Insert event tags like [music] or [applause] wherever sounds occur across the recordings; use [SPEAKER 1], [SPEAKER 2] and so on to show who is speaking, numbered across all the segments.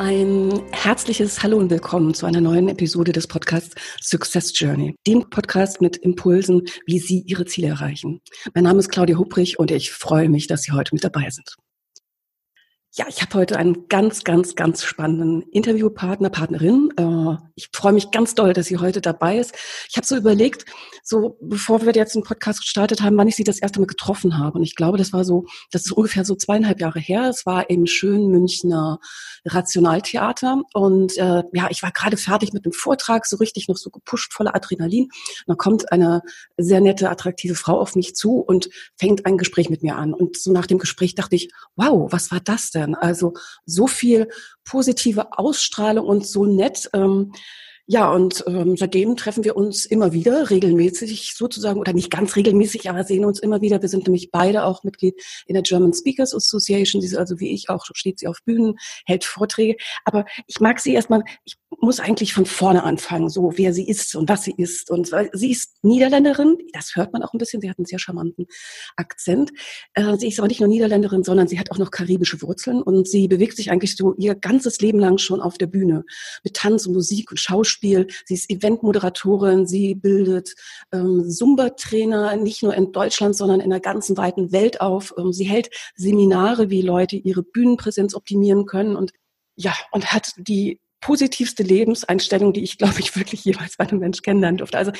[SPEAKER 1] Ein herzliches Hallo und Willkommen zu einer neuen Episode des Podcasts Success Journey, dem Podcast mit Impulsen, wie Sie Ihre Ziele erreichen. Mein Name ist Claudia Hubrich und ich freue mich, dass Sie heute mit dabei sind. Ja, ich habe heute einen ganz, ganz, ganz spannenden Interviewpartner, Partnerin. Äh, ich freue mich ganz doll, dass sie heute dabei ist. Ich habe so überlegt, so bevor wir jetzt einen Podcast gestartet haben, wann ich sie das erste Mal getroffen habe. Und ich glaube, das war so, das ist ungefähr so zweieinhalb Jahre her. Es war im schönen Münchner Rationaltheater. Und äh, ja, ich war gerade fertig mit dem Vortrag, so richtig noch so gepusht, voller Adrenalin. Dann kommt eine sehr nette, attraktive Frau auf mich zu und fängt ein Gespräch mit mir an. Und so nach dem Gespräch dachte ich, wow, was war das denn? Also so viel positive Ausstrahlung und so nett. Ähm, ja, und ähm, seitdem treffen wir uns immer wieder, regelmäßig sozusagen, oder nicht ganz regelmäßig, aber sehen uns immer wieder. Wir sind nämlich beide auch Mitglied in der German Speakers Association. Sie ist also wie ich auch, steht sie auf Bühnen, hält Vorträge. Aber ich mag sie erstmal, ich muss eigentlich von vorne anfangen, so wer sie ist und was sie ist. Und sie ist Niederländerin, das hört man auch ein bisschen, sie hat einen sehr charmanten Akzent. Äh, sie ist aber nicht nur Niederländerin, sondern sie hat auch noch karibische Wurzeln und sie bewegt sich eigentlich so ihr ganzes Leben lang schon auf der Bühne mit Tanz und Musik und Schauspiel. Sie ist Eventmoderatorin, sie bildet ähm, Zumba-Trainer nicht nur in Deutschland, sondern in der ganzen weiten Welt auf. Ähm, sie hält Seminare, wie Leute ihre Bühnenpräsenz optimieren können und ja, und hat die positivste Lebenseinstellung, die ich, glaube ich, wirklich jeweils bei einem Mensch kennenlernen durfte. Also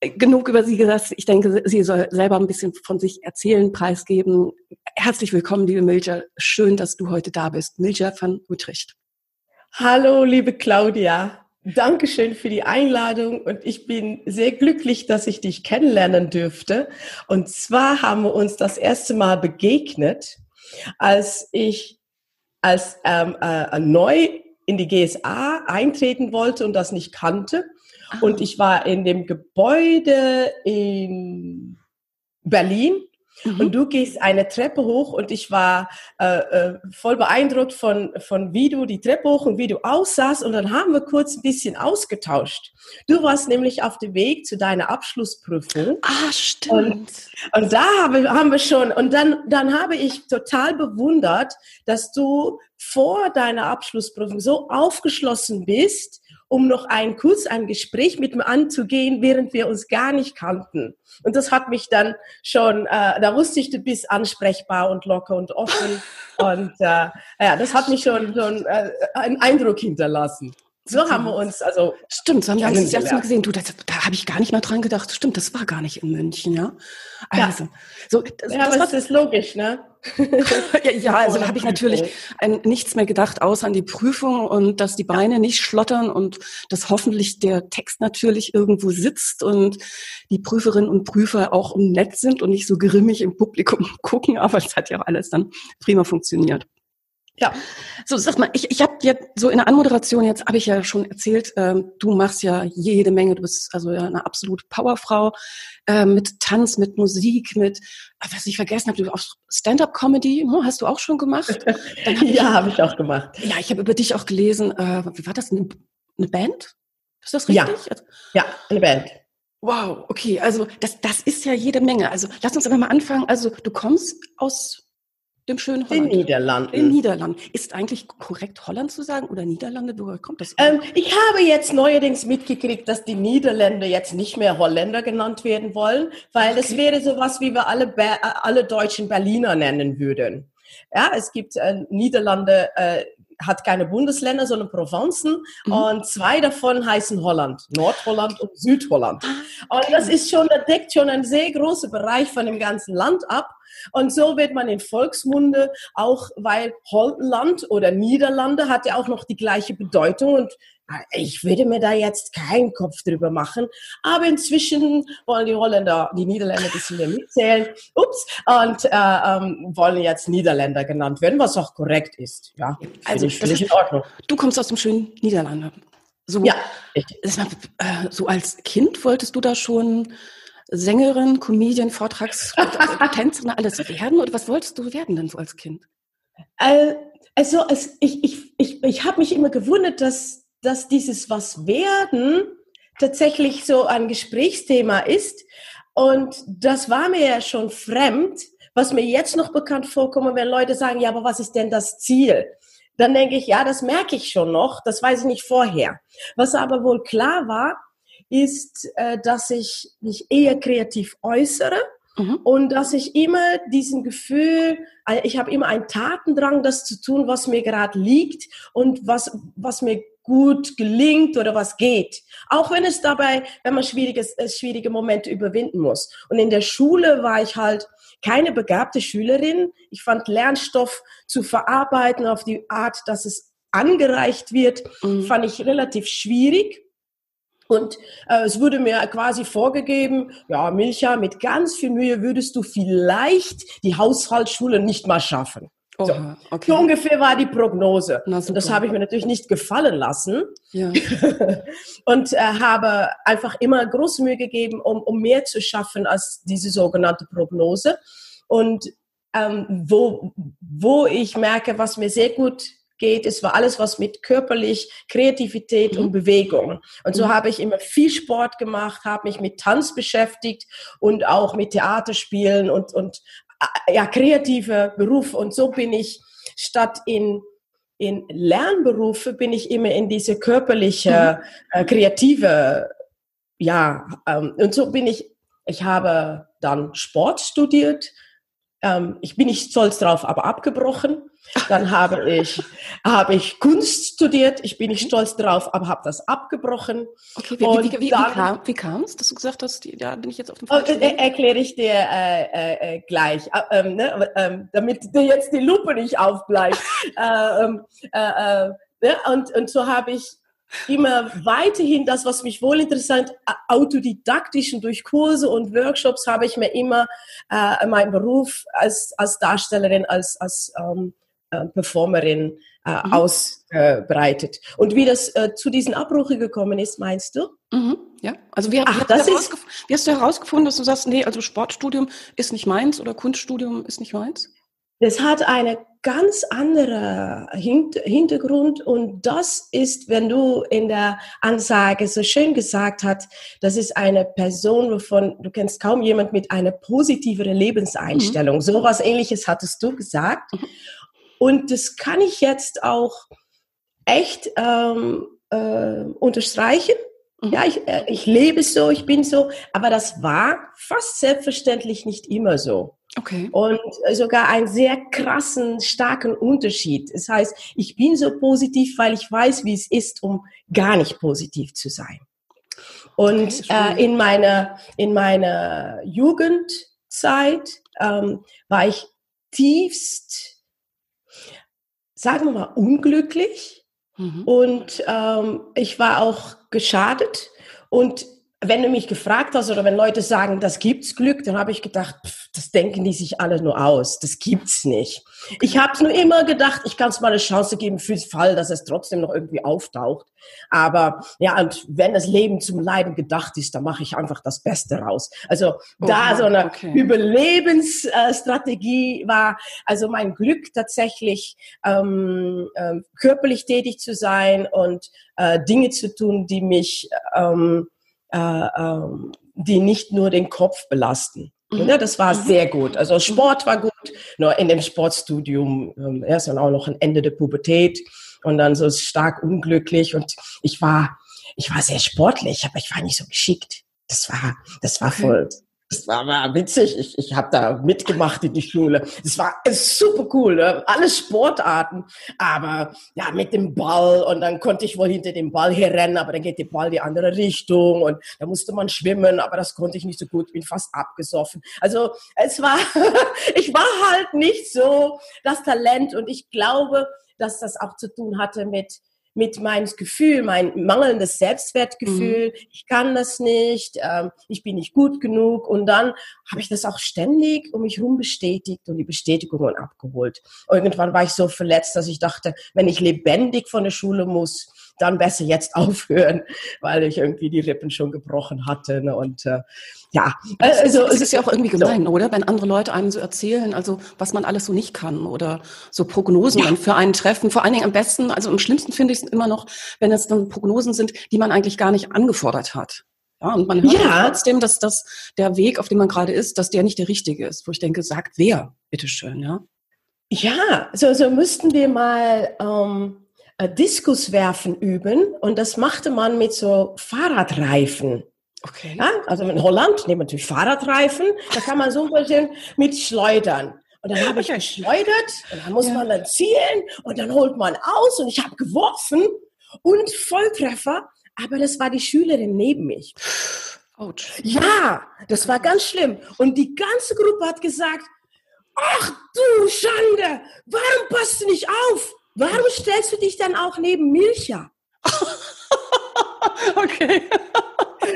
[SPEAKER 1] äh, genug über sie gesagt. Ich denke, sie soll selber ein bisschen von sich erzählen, preisgeben. Herzlich willkommen, liebe Milja. Schön, dass du heute da bist. Milja van Utrecht.
[SPEAKER 2] Hallo, liebe Claudia. Dankeschön für die Einladung und ich bin sehr glücklich, dass ich dich kennenlernen dürfte. Und zwar haben wir uns das erste Mal begegnet, als ich als ähm, äh, neu in die GSA eintreten wollte und das nicht kannte. Ah. Und ich war in dem Gebäude in Berlin Mhm. Und du gehst eine Treppe hoch und ich war äh, äh, voll beeindruckt von, von wie du die Treppe hoch und wie du aussahst. Und dann haben wir kurz ein bisschen ausgetauscht. Du warst nämlich auf dem Weg zu deiner Abschlussprüfung.
[SPEAKER 1] Ah, stimmt.
[SPEAKER 2] Und, und da haben, haben wir schon, und dann, dann habe ich total bewundert, dass du vor deiner Abschlussprüfung so aufgeschlossen bist, um noch ein kurz ein Gespräch mit mir anzugehen, während wir uns gar nicht kannten. Und das hat mich dann schon, äh, da wusste ich, du bist ansprechbar und locker und offen. [laughs] und äh, ja, das hat mich schon, schon äh, einen Eindruck hinterlassen. So haben wir uns, also.
[SPEAKER 1] Stimmt, so haben wir uns das erste Mal gesehen. Du, das, da habe ich gar nicht mehr dran gedacht. Stimmt, das war gar nicht in München, ja.
[SPEAKER 2] Also, ja. so, das, ja, das, aber das ist logisch, ne? [laughs]
[SPEAKER 1] ja, ja, also da habe ich natürlich an nichts mehr gedacht, außer an die Prüfung und dass die Beine nicht schlottern und dass hoffentlich der Text natürlich irgendwo sitzt und die Prüferinnen und Prüfer auch nett sind und nicht so grimmig im Publikum [laughs] gucken, aber es hat ja auch alles dann prima funktioniert. Ja, so sag mal, ich, ich habe jetzt so in der Anmoderation jetzt habe ich ja schon erzählt, ähm, du machst ja jede Menge, du bist also ja eine absolute Powerfrau äh, mit Tanz, mit Musik, mit was ich vergessen habe, du auch Stand-up-Comedy, hm, hast du auch schon gemacht?
[SPEAKER 2] Hab [laughs] ja, habe ich auch gemacht.
[SPEAKER 1] Ja, ich habe über dich auch gelesen. Äh, wie war das? Eine, eine Band? Ist das richtig?
[SPEAKER 2] Ja, ja eine Band.
[SPEAKER 1] Wow, okay, also das, das ist ja jede Menge. Also lass uns aber mal anfangen. Also du kommst aus dem schönen
[SPEAKER 2] Holland. In Niederlanden.
[SPEAKER 1] In Niederlanden. Ist eigentlich korrekt Holland zu sagen oder Niederlande? Woher kommt das?
[SPEAKER 2] Ähm, ich habe jetzt neuerdings mitgekriegt, dass die Niederländer jetzt nicht mehr Holländer genannt werden wollen, weil okay. das wäre sowas, wie wir alle, Be alle deutschen Berliner nennen würden. Ja, es gibt äh, Niederlande, äh, hat keine Bundesländer, sondern Provinzen. Mhm. Und zwei davon heißen Holland. Nordholland und Südholland. Ah, okay. Und das ist schon, das deckt schon einen sehr großen Bereich von dem ganzen Land ab. Und so wird man in Volksmunde auch, weil Holland oder Niederlande hat ja auch noch die gleiche Bedeutung und äh, ich würde mir da jetzt keinen Kopf drüber machen, aber inzwischen wollen die Holländer, die Niederländer ein bisschen mehr mitzählen, ups, und äh, ähm, wollen jetzt Niederländer genannt werden, was auch korrekt ist. Ja,
[SPEAKER 1] also ist, in Ordnung. Du kommst aus dem schönen Niederlande. So, ja. so als Kind wolltest du da schon Sängerin, Comedian, Vortrags, [laughs] Tänzerin, alles werden? Oder was wolltest du werden denn so als Kind?
[SPEAKER 2] Also ich, ich, ich, ich habe mich immer gewundert, dass, dass dieses Was werden tatsächlich so ein Gesprächsthema ist. Und das war mir ja schon fremd, was mir jetzt noch bekannt vorkommt, wenn Leute sagen, ja, aber was ist denn das Ziel? Dann denke ich, ja, das merke ich schon noch, das weiß ich nicht vorher. Was aber wohl klar war, ist, äh, dass ich mich eher kreativ äußere mhm. und dass ich immer diesen Gefühl, ich habe immer einen Tatendrang, das zu tun, was mir gerade liegt und was, was mir gut gelingt oder was geht. Auch wenn es dabei, wenn man schwieriges, äh, schwierige Momente überwinden muss. Und in der Schule war ich halt keine begabte Schülerin. Ich fand Lernstoff zu verarbeiten auf die Art, dass es angereicht wird, mhm. fand ich relativ schwierig. Und äh, es wurde mir quasi vorgegeben, ja, Milcha, mit ganz viel Mühe würdest du vielleicht die Haushaltsschule nicht mal schaffen. So. okay. so ungefähr war die Prognose. Und das habe ich mir natürlich nicht gefallen lassen. Ja. [laughs] und äh, habe einfach immer große Mühe gegeben, um, um mehr zu schaffen als diese sogenannte Prognose. Und ähm, wo, wo ich merke, was mir sehr gut geht. Es war alles, was mit körperlich, Kreativität mhm. und Bewegung. Und so mhm. habe ich immer viel Sport gemacht, habe mich mit Tanz beschäftigt und auch mit Theaterspielen und, und äh, ja, kreative Berufe. Und so bin ich statt in in Lernberufe bin ich immer in diese körperliche, mhm. äh, kreative, ja, ähm, und so bin ich, ich habe dann Sport studiert, ähm, ich bin nicht stolz drauf, aber abgebrochen. Dann habe ich, habe ich Kunst studiert. Ich bin nicht stolz drauf, aber habe das abgebrochen.
[SPEAKER 1] Okay, wie, wie, wie, wie, kam, wie kam es, dass du gesagt hast, ja, bin ich jetzt auf dem falschen
[SPEAKER 2] oh, äh, Erkläre ich dir äh, äh, äh gleich, äh, ähm, ne, ähm, damit dir jetzt die Lupe nicht aufbleibt. [laughs] Äh, ähm, ne, und, und so habe ich immer weiterhin das, was mich wohl interessiert, autodidaktisch und durch Kurse und Workshops habe ich mir immer äh, meinen Beruf als, als Darstellerin, als, als ähm, äh, Performerin äh, mhm. ausbreitet. Und wie das äh, zu diesen Abbruchen gekommen ist, meinst du?
[SPEAKER 1] Mhm. Ja, also wie, Ach, wie, hast ist, wie hast du herausgefunden, dass du sagst, nee, also Sportstudium ist nicht meins oder Kunststudium ist nicht meins?
[SPEAKER 2] Das hat eine ganz andere Hintergrund und das ist, wenn du in der Ansage so schön gesagt hast, das ist eine Person, wovon du kennst kaum jemand mit einer positiveren Lebenseinstellung. Mhm. So was ähnliches hattest du gesagt. Mhm. Und das kann ich jetzt auch echt ähm, äh, unterstreichen. Mhm. Ja, ich, äh, ich lebe so, ich bin so, aber das war fast selbstverständlich nicht immer so. Okay. Und sogar einen sehr krassen, starken Unterschied. Das heißt, ich bin so positiv, weil ich weiß, wie es ist, um gar nicht positiv zu sein. Und okay, äh, in meiner in meiner Jugendzeit ähm, war ich tiefst, sagen wir mal, unglücklich. Mhm. Und ähm, ich war auch geschadet. Und wenn du mich gefragt hast oder wenn Leute sagen, das gibt's Glück, dann habe ich gedacht, pff, das denken die sich alle nur aus. Das gibt's nicht. Ich habe nur immer gedacht, ich kann es mal eine Chance geben fürs Fall, dass es trotzdem noch irgendwie auftaucht. Aber ja, und wenn das Leben zum Leiden gedacht ist, dann mache ich einfach das Beste raus. Also da so eine okay. Überlebensstrategie war, also mein Glück tatsächlich ähm, ähm, körperlich tätig zu sein und äh, Dinge zu tun, die mich ähm, äh, ähm, die nicht nur den Kopf belasten. Mhm. Ja, das war mhm. sehr gut. Also mhm. Sport war gut, nur in dem Sportstudium ähm, erst dann auch noch ein Ende der Pubertät und dann so stark unglücklich und ich war, ich war sehr sportlich, aber ich war nicht so geschickt. Das war, das war voll, das war, war witzig. Ich, ich habe da mitgemacht in die Schule. Das war super cool. Ne? Alle Sportarten. Aber ja, mit dem Ball. Und dann konnte ich wohl hinter dem Ball hier rennen, aber dann geht der Ball die andere Richtung. Und da musste man schwimmen, aber das konnte ich nicht so gut. Bin fast abgesoffen. Also es war, [laughs] ich war halt nicht so das Talent. Und ich glaube, dass das auch zu tun hatte mit mit meinem Gefühl, mein mangelndes Selbstwertgefühl, mhm. ich kann das nicht, ähm, ich bin nicht gut genug. Und dann habe ich das auch ständig um mich herum bestätigt und die Bestätigungen abgeholt. Irgendwann war ich so verletzt, dass ich dachte, wenn ich lebendig von der Schule muss, dann besser jetzt [laughs] aufhören, weil ich irgendwie die Rippen schon gebrochen hatte. Ne? Und äh, ja,
[SPEAKER 1] also es ist ja auch irgendwie gemein, so. oder? Wenn andere Leute einem so erzählen, also was man alles so nicht kann oder so Prognosen ja. für einen treffen. Vor allen Dingen am besten, also am schlimmsten finde ich es immer noch, wenn es dann Prognosen sind, die man eigentlich gar nicht angefordert hat. Ja, und man hört ja. trotzdem, dass das der Weg, auf dem man gerade ist, dass der nicht der richtige ist. Wo ich denke, sagt wer, bitteschön, ja?
[SPEAKER 2] Ja, so, so müssten wir mal ähm, Diskus werfen üben und das machte man mit so Fahrradreifen. Okay. Ja, also in Holland nehmen natürlich Fahrradreifen, da kann man so ein bisschen mit schleudern. Und dann habe ich geschleudert und dann muss ja. man dann zielen und dann holt man aus und ich habe geworfen und Volltreffer, aber das war die Schülerin neben mich. Ouch. Ja, das war ganz schlimm. Und die ganze Gruppe hat gesagt, ach du Schande, warum passt du nicht auf? Warum stellst du dich dann auch neben Milcha? [laughs] okay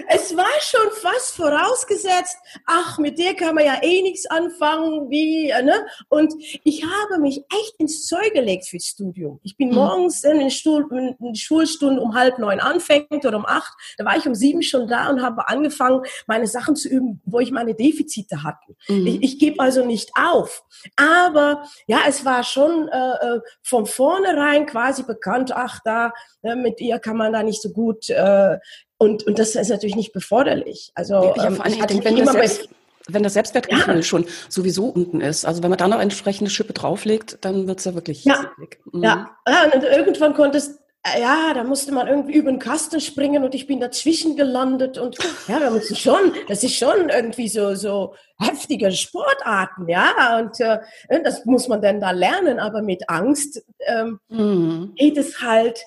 [SPEAKER 2] es war schon fast vorausgesetzt, ach, mit der kann man ja eh nichts anfangen, wie, äh, ne? Und ich habe mich echt ins Zeug gelegt fürs Studium. Ich bin mhm. morgens in den, Stuhl, in den Schulstunden um halb neun anfängt oder um acht. Da war ich um sieben schon da und habe angefangen, meine Sachen zu üben, wo ich meine Defizite hatte. Mhm. Ich, ich gebe also nicht auf. Aber ja, es war schon äh, äh von vornherein quasi bekannt, ach, da, äh, mit ihr kann man da nicht so gut äh, und, und das ist natürlich nicht beforderlich. Also
[SPEAKER 1] ja, ähm, vor allem, ich denke, wenn, das Selbst, wenn das Selbstwertgefühl ja. schon sowieso unten ist, also wenn man da noch eine entsprechende Schippe drauflegt, dann wird es ja wirklich
[SPEAKER 2] ja. Mhm. ja. ja, und irgendwann konntest äh, ja, da musste man irgendwie über den Kasten springen und ich bin dazwischen gelandet und ja, muss ich schon, das ist schon irgendwie so, so heftige Sportarten, ja, und äh, das muss man dann da lernen, aber mit Angst ähm, mhm. geht es halt,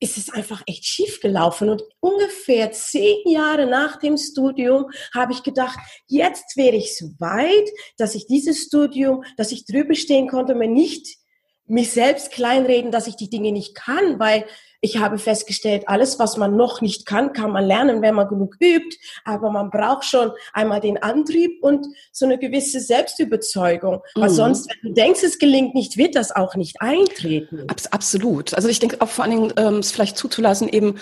[SPEAKER 2] ist es einfach echt schief gelaufen. Und ungefähr zehn Jahre nach dem Studium habe ich gedacht, jetzt wäre ich so weit, dass ich dieses Studium, dass ich drüber stehen konnte, mir nicht mich selbst kleinreden, dass ich die Dinge nicht kann, weil ich habe festgestellt, alles, was man noch nicht kann, kann man lernen, wenn man genug übt. Aber man braucht schon einmal den Antrieb und so eine gewisse Selbstüberzeugung. Mhm. Weil sonst, wenn du denkst, es gelingt nicht, wird das auch nicht eintreten.
[SPEAKER 1] Abs absolut. Also ich denke auch vor allen Dingen, ähm, es vielleicht zuzulassen, eben,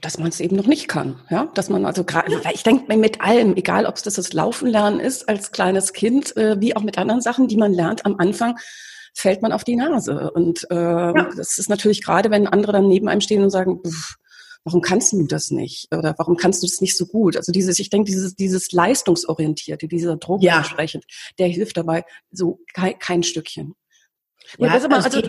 [SPEAKER 1] dass man es eben noch nicht kann, ja, dass man also gerade, ja. ich denke mit allem, egal ob es das, das Laufen lernen ist als kleines Kind, äh, wie auch mit anderen Sachen, die man lernt am Anfang, fällt man auf die Nase. Und äh, ja. das ist natürlich gerade, wenn andere dann neben einem stehen und sagen, warum kannst du das nicht? Oder warum kannst du das nicht so gut? Also dieses, ich denke, dieses, dieses leistungsorientierte, dieser Druck ja. entsprechend, der hilft dabei so kein, kein Stückchen. Ja, also, also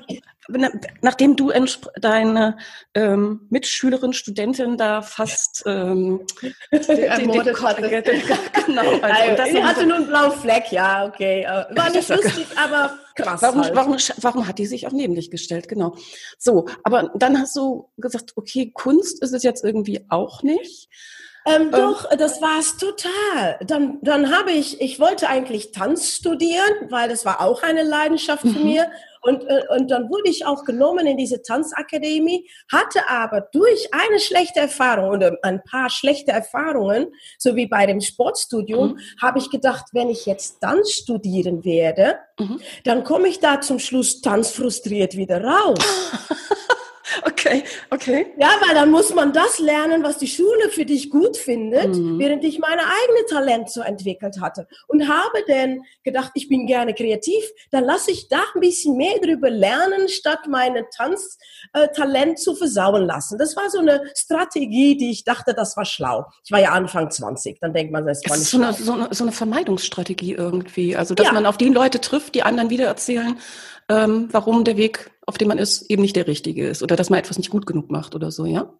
[SPEAKER 1] nachdem du deine ähm, Mitschülerin, Studentin da fast ähm, [laughs]
[SPEAKER 2] ermordet hatte. [laughs] genau, also, also, hatte nur einen blauen Fleck, ja, okay. Äh, [laughs] war nicht lustig, aber krass.
[SPEAKER 1] Warum, halt. warum, warum hat die sich auch neben dich gestellt? Genau. So, aber dann hast du gesagt, okay, Kunst ist es jetzt irgendwie auch nicht.
[SPEAKER 2] Ähm, ähm, doch, das war es total. Dann, dann habe ich, ich wollte eigentlich Tanz studieren, weil das war auch eine Leidenschaft mhm. von mir. Und, äh, und dann wurde ich auch genommen in diese Tanzakademie, hatte aber durch eine schlechte Erfahrung oder ein paar schlechte Erfahrungen, so wie bei dem Sportstudium, mhm. habe ich gedacht, wenn ich jetzt Tanz studieren werde, mhm. dann komme ich da zum Schluss tanzfrustriert wieder raus. [laughs] [laughs]
[SPEAKER 1] Okay, okay.
[SPEAKER 2] Ja, weil dann muss man das lernen, was die Schule für dich gut findet, mhm. während ich meine eigene Talent so entwickelt hatte. Und habe dann gedacht, ich bin gerne kreativ, dann lasse ich da ein bisschen mehr drüber lernen, statt meine Tanztalent äh, zu versauen lassen. Das war so eine Strategie, die ich dachte, das war schlau. Ich war ja Anfang 20, dann denkt man, das war
[SPEAKER 1] nicht ist so eine, so, eine, so eine Vermeidungsstrategie irgendwie. Also, dass ja. man auf die Leute trifft, die anderen wieder erzählen, ähm, warum der Weg, auf dem man ist, eben nicht der richtige ist oder dass man etwas nicht gut genug macht oder so, ja?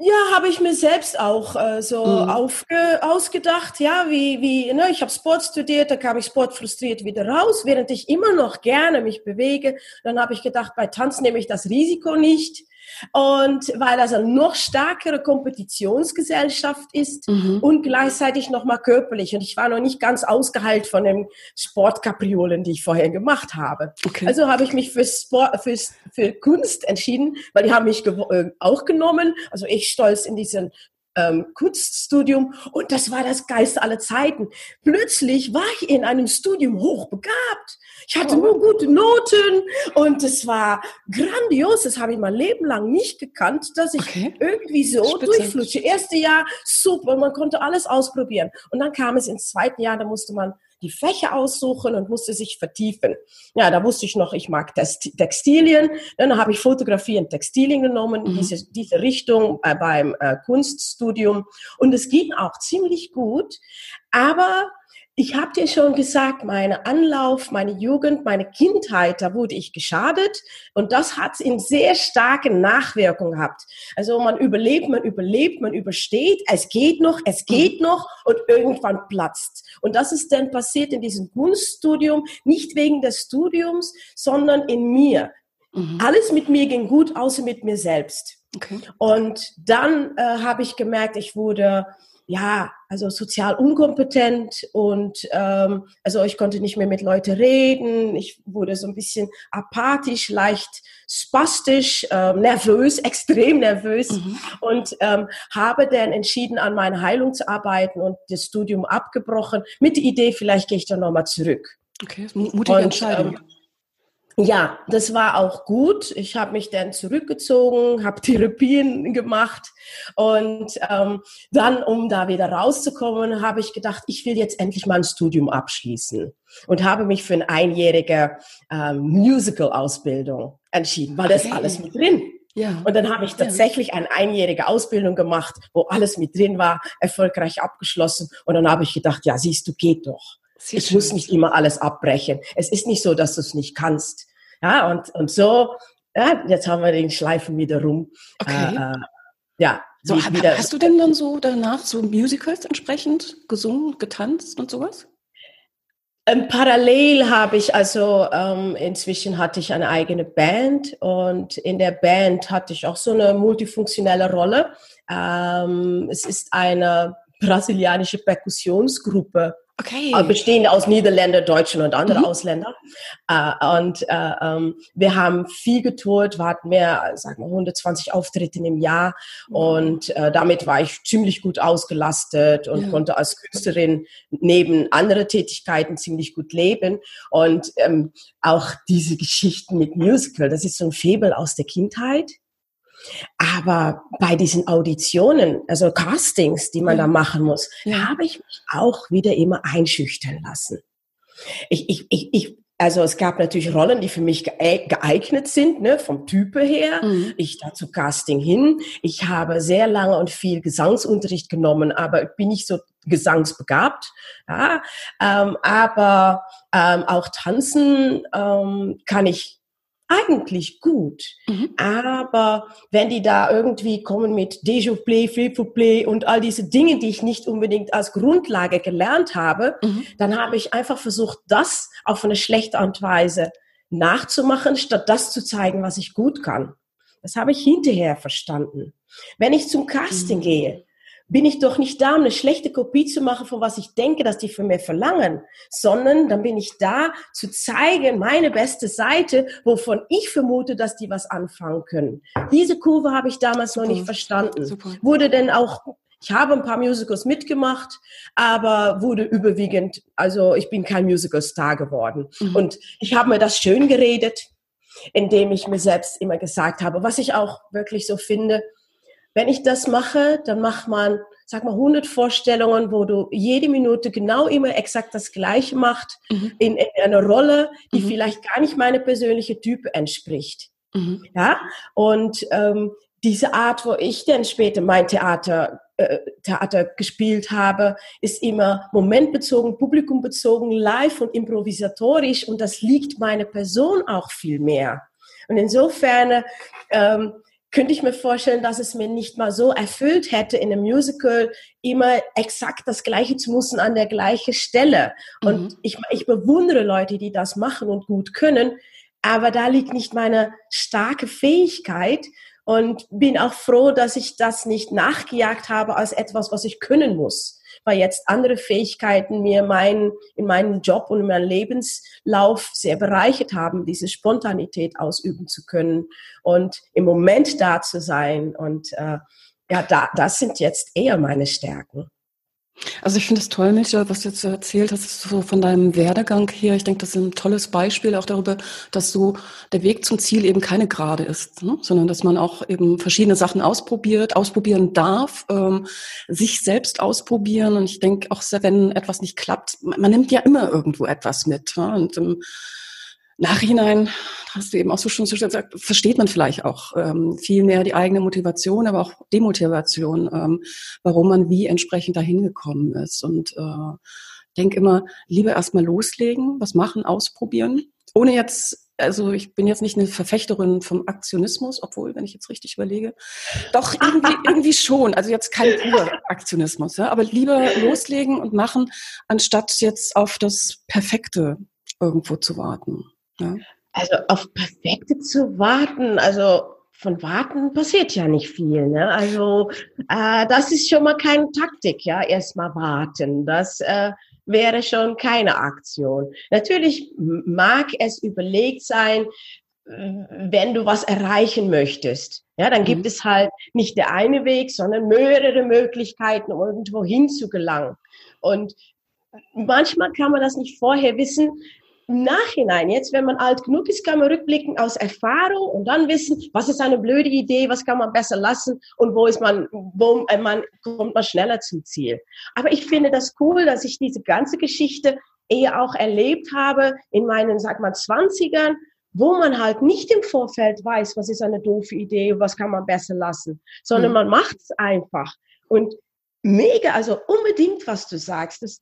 [SPEAKER 2] Ja, habe ich mir selbst auch äh, so mhm. aufge, ausgedacht, ja, wie, wie, ne, ich habe Sport studiert, da kam ich sportfrustriert wieder raus, während ich immer noch gerne mich bewege. Dann habe ich gedacht, bei Tanz nehme ich das Risiko nicht. Und weil das eine noch stärkere Kompetitionsgesellschaft ist mhm. und gleichzeitig nochmal körperlich. Und ich war noch nicht ganz ausgeheilt von den Sportkapriolen, die ich vorher gemacht habe. Okay. Also habe ich mich für, Sport, für, für Kunst entschieden, weil die haben mich äh, auch genommen. Also ich stolz in diesen ähm, Kunststudium und das war das Geist aller Zeiten. Plötzlich war ich in einem Studium hochbegabt. Ich hatte nur gute Noten und es war grandios. Das habe ich mein Leben lang nicht gekannt, dass ich okay. irgendwie so Spitze. durchflutsche. Erste Jahr super, man konnte alles ausprobieren. Und dann kam es ins zweite Jahr, da musste man die Fächer aussuchen und musste sich vertiefen. Ja, da wusste ich noch, ich mag Textilien. Dann habe ich Fotografie und Textilien genommen, mhm. diese, diese Richtung äh, beim äh, Kunststudium. Und es ging auch ziemlich gut. Aber ich habe dir schon gesagt, meine Anlauf, meine Jugend, meine Kindheit, da wurde ich geschadet und das hat in sehr starke Nachwirkung gehabt. Also man überlebt, man überlebt, man übersteht, es geht noch, es geht noch und irgendwann platzt. Und das ist dann passiert in diesem Kunststudium, nicht wegen des Studiums, sondern in mir. Mhm. Alles mit mir ging gut, außer mit mir selbst. Okay. Und dann äh, habe ich gemerkt, ich wurde ja, also sozial unkompetent und ähm, also ich konnte nicht mehr mit Leuten reden. Ich wurde so ein bisschen apathisch, leicht spastisch, ähm, nervös, [laughs] extrem nervös mhm. und ähm, habe dann entschieden, an meiner Heilung zu arbeiten und das Studium abgebrochen mit der Idee, vielleicht gehe ich dann nochmal zurück.
[SPEAKER 1] Okay, mutige und, Entscheidung. Ähm,
[SPEAKER 2] ja, das war auch gut. Ich habe mich dann zurückgezogen, habe Therapien gemacht und ähm, dann, um da wieder rauszukommen, habe ich gedacht, ich will jetzt endlich mal ein Studium abschließen und habe mich für eine einjährige ähm, Musical-Ausbildung entschieden, weil das okay. alles mit drin. Ja. Und dann habe ich tatsächlich eine einjährige Ausbildung gemacht, wo alles mit drin war, erfolgreich abgeschlossen. Und dann habe ich gedacht, ja, siehst du, geht doch. Sehr ich schön. muss nicht immer alles abbrechen. Es ist nicht so, dass du es nicht kannst. Ja, und, und so, ja, jetzt haben wir den Schleifen wieder rum.
[SPEAKER 1] Okay. Äh, äh ja. So, wieder, hast du denn dann so danach so Musicals entsprechend gesungen, getanzt und sowas?
[SPEAKER 2] Ähm, parallel habe ich also ähm, inzwischen hatte ich eine eigene Band und in der Band hatte ich auch so eine multifunktionelle Rolle. Ähm, es ist eine brasilianische Perkussionsgruppe Okay. Äh, bestehend aus Niederländer, Deutschen und anderen mhm. Ausländern. Äh, und äh, ähm, wir haben viel getourt, wir hatten mehr, sagen wir, 120 Auftritte im Jahr. Mhm. Und damit war ich ziemlich gut ausgelastet und ja. konnte als Künstlerin neben anderen Tätigkeiten ziemlich gut leben. Und ähm, auch diese Geschichten mit Musical, das ist so ein Febel aus der Kindheit. Aber bei diesen Auditionen, also Castings, die man ja. da machen muss, ja. habe ich mich auch wieder immer einschüchtern lassen. Ich, ich, ich, ich, also es gab natürlich Rollen, die für mich geeignet sind, ne, vom Type her. Mhm. Ich dazu Casting hin. Ich habe sehr lange und viel Gesangsunterricht genommen, aber bin nicht so gesangsbegabt. Ja, ähm, aber ähm, auch tanzen ähm, kann ich eigentlich gut. Mhm. Aber wenn die da irgendwie kommen mit Déjà Play, Flip Play und all diese Dinge, die ich nicht unbedingt als Grundlage gelernt habe, mhm. dann habe ich einfach versucht, das auf eine schlechte Art und Weise nachzumachen, statt das zu zeigen, was ich gut kann. Das habe ich hinterher verstanden. Wenn ich zum Casting mhm. gehe, bin ich doch nicht da, um eine schlechte Kopie zu machen von was ich denke, dass die von mir verlangen, sondern dann bin ich da, zu zeigen, meine beste Seite, wovon ich vermute, dass die was anfangen können. Diese Kurve habe ich damals Super. noch nicht verstanden. Super. Wurde denn auch ich habe ein paar Musicals mitgemacht, aber wurde überwiegend, also ich bin kein Musical-Star geworden. Mhm. Und ich habe mir das schön geredet, indem ich mir selbst immer gesagt habe, was ich auch wirklich so finde, wenn ich das mache, dann macht man, sag mal, 100 Vorstellungen, wo du jede Minute genau immer exakt das Gleiche macht, mhm. in, in einer Rolle, die mhm. vielleicht gar nicht meine persönliche Type entspricht. Mhm. Ja, und ähm, diese Art, wo ich dann später mein Theater, äh, Theater gespielt habe, ist immer momentbezogen, publikumbezogen, live und improvisatorisch und das liegt meiner Person auch viel mehr. Und insofern ähm, könnte ich mir vorstellen, dass es mir nicht mal so erfüllt hätte, in einem Musical immer exakt das Gleiche zu müssen an der gleichen Stelle. Und mhm. ich, ich bewundere Leute, die das machen und gut können, aber da liegt nicht meine starke Fähigkeit und bin auch froh, dass ich das nicht nachgejagt habe als etwas, was ich können muss weil jetzt andere Fähigkeiten mir mein, in meinem Job und in meinem Lebenslauf sehr bereichert haben, diese Spontanität ausüben zu können und im Moment da zu sein und äh, ja, da, das sind jetzt eher meine Stärken.
[SPEAKER 1] Also ich finde es toll, Micha, was du jetzt erzählt hast, so von deinem Werdegang her. Ich denke, das ist ein tolles Beispiel auch darüber, dass so der Weg zum Ziel eben keine Gerade ist, ne? sondern dass man auch eben verschiedene Sachen ausprobiert, ausprobieren darf, ähm, sich selbst ausprobieren. Und ich denke auch, wenn etwas nicht klappt, man, man nimmt ja immer irgendwo etwas mit. Ne? Und im Nachhinein, hast du eben auch so schon so gesagt, versteht man vielleicht auch ähm, viel mehr die eigene Motivation, aber auch Demotivation, ähm, warum man wie entsprechend dahin gekommen ist. Und äh, denk immer, lieber erstmal loslegen, was machen, ausprobieren, ohne jetzt, also ich bin jetzt nicht eine Verfechterin vom Aktionismus, obwohl, wenn ich jetzt richtig überlege, doch irgendwie, [laughs] irgendwie schon, also jetzt kein purer Aktionismus, ja, aber lieber loslegen und machen, anstatt jetzt auf das Perfekte irgendwo zu warten. Ja.
[SPEAKER 2] Also auf Perfekte zu warten, also von Warten passiert ja nicht viel. Ne? Also äh, das ist schon mal keine Taktik, ja, erstmal warten. Das äh, wäre schon keine Aktion. Natürlich mag es überlegt sein, wenn du was erreichen möchtest. Ja, dann gibt mhm. es halt nicht der eine Weg, sondern mehrere Möglichkeiten, um irgendwo hinzugelangen. Und manchmal kann man das nicht vorher wissen, im Nachhinein, jetzt, wenn man alt genug ist, kann man rückblicken aus Erfahrung und dann wissen, was ist eine blöde Idee, was kann man besser lassen und wo ist man, wo man, kommt man schneller zum Ziel. Aber ich finde das cool, dass ich diese ganze Geschichte eher auch erlebt habe in meinen, sag mal, Zwanzigern, wo man halt nicht im Vorfeld weiß, was ist eine doofe Idee, was kann man besser lassen, sondern mhm. man macht es einfach. Und mega, also unbedingt, was du sagst, das,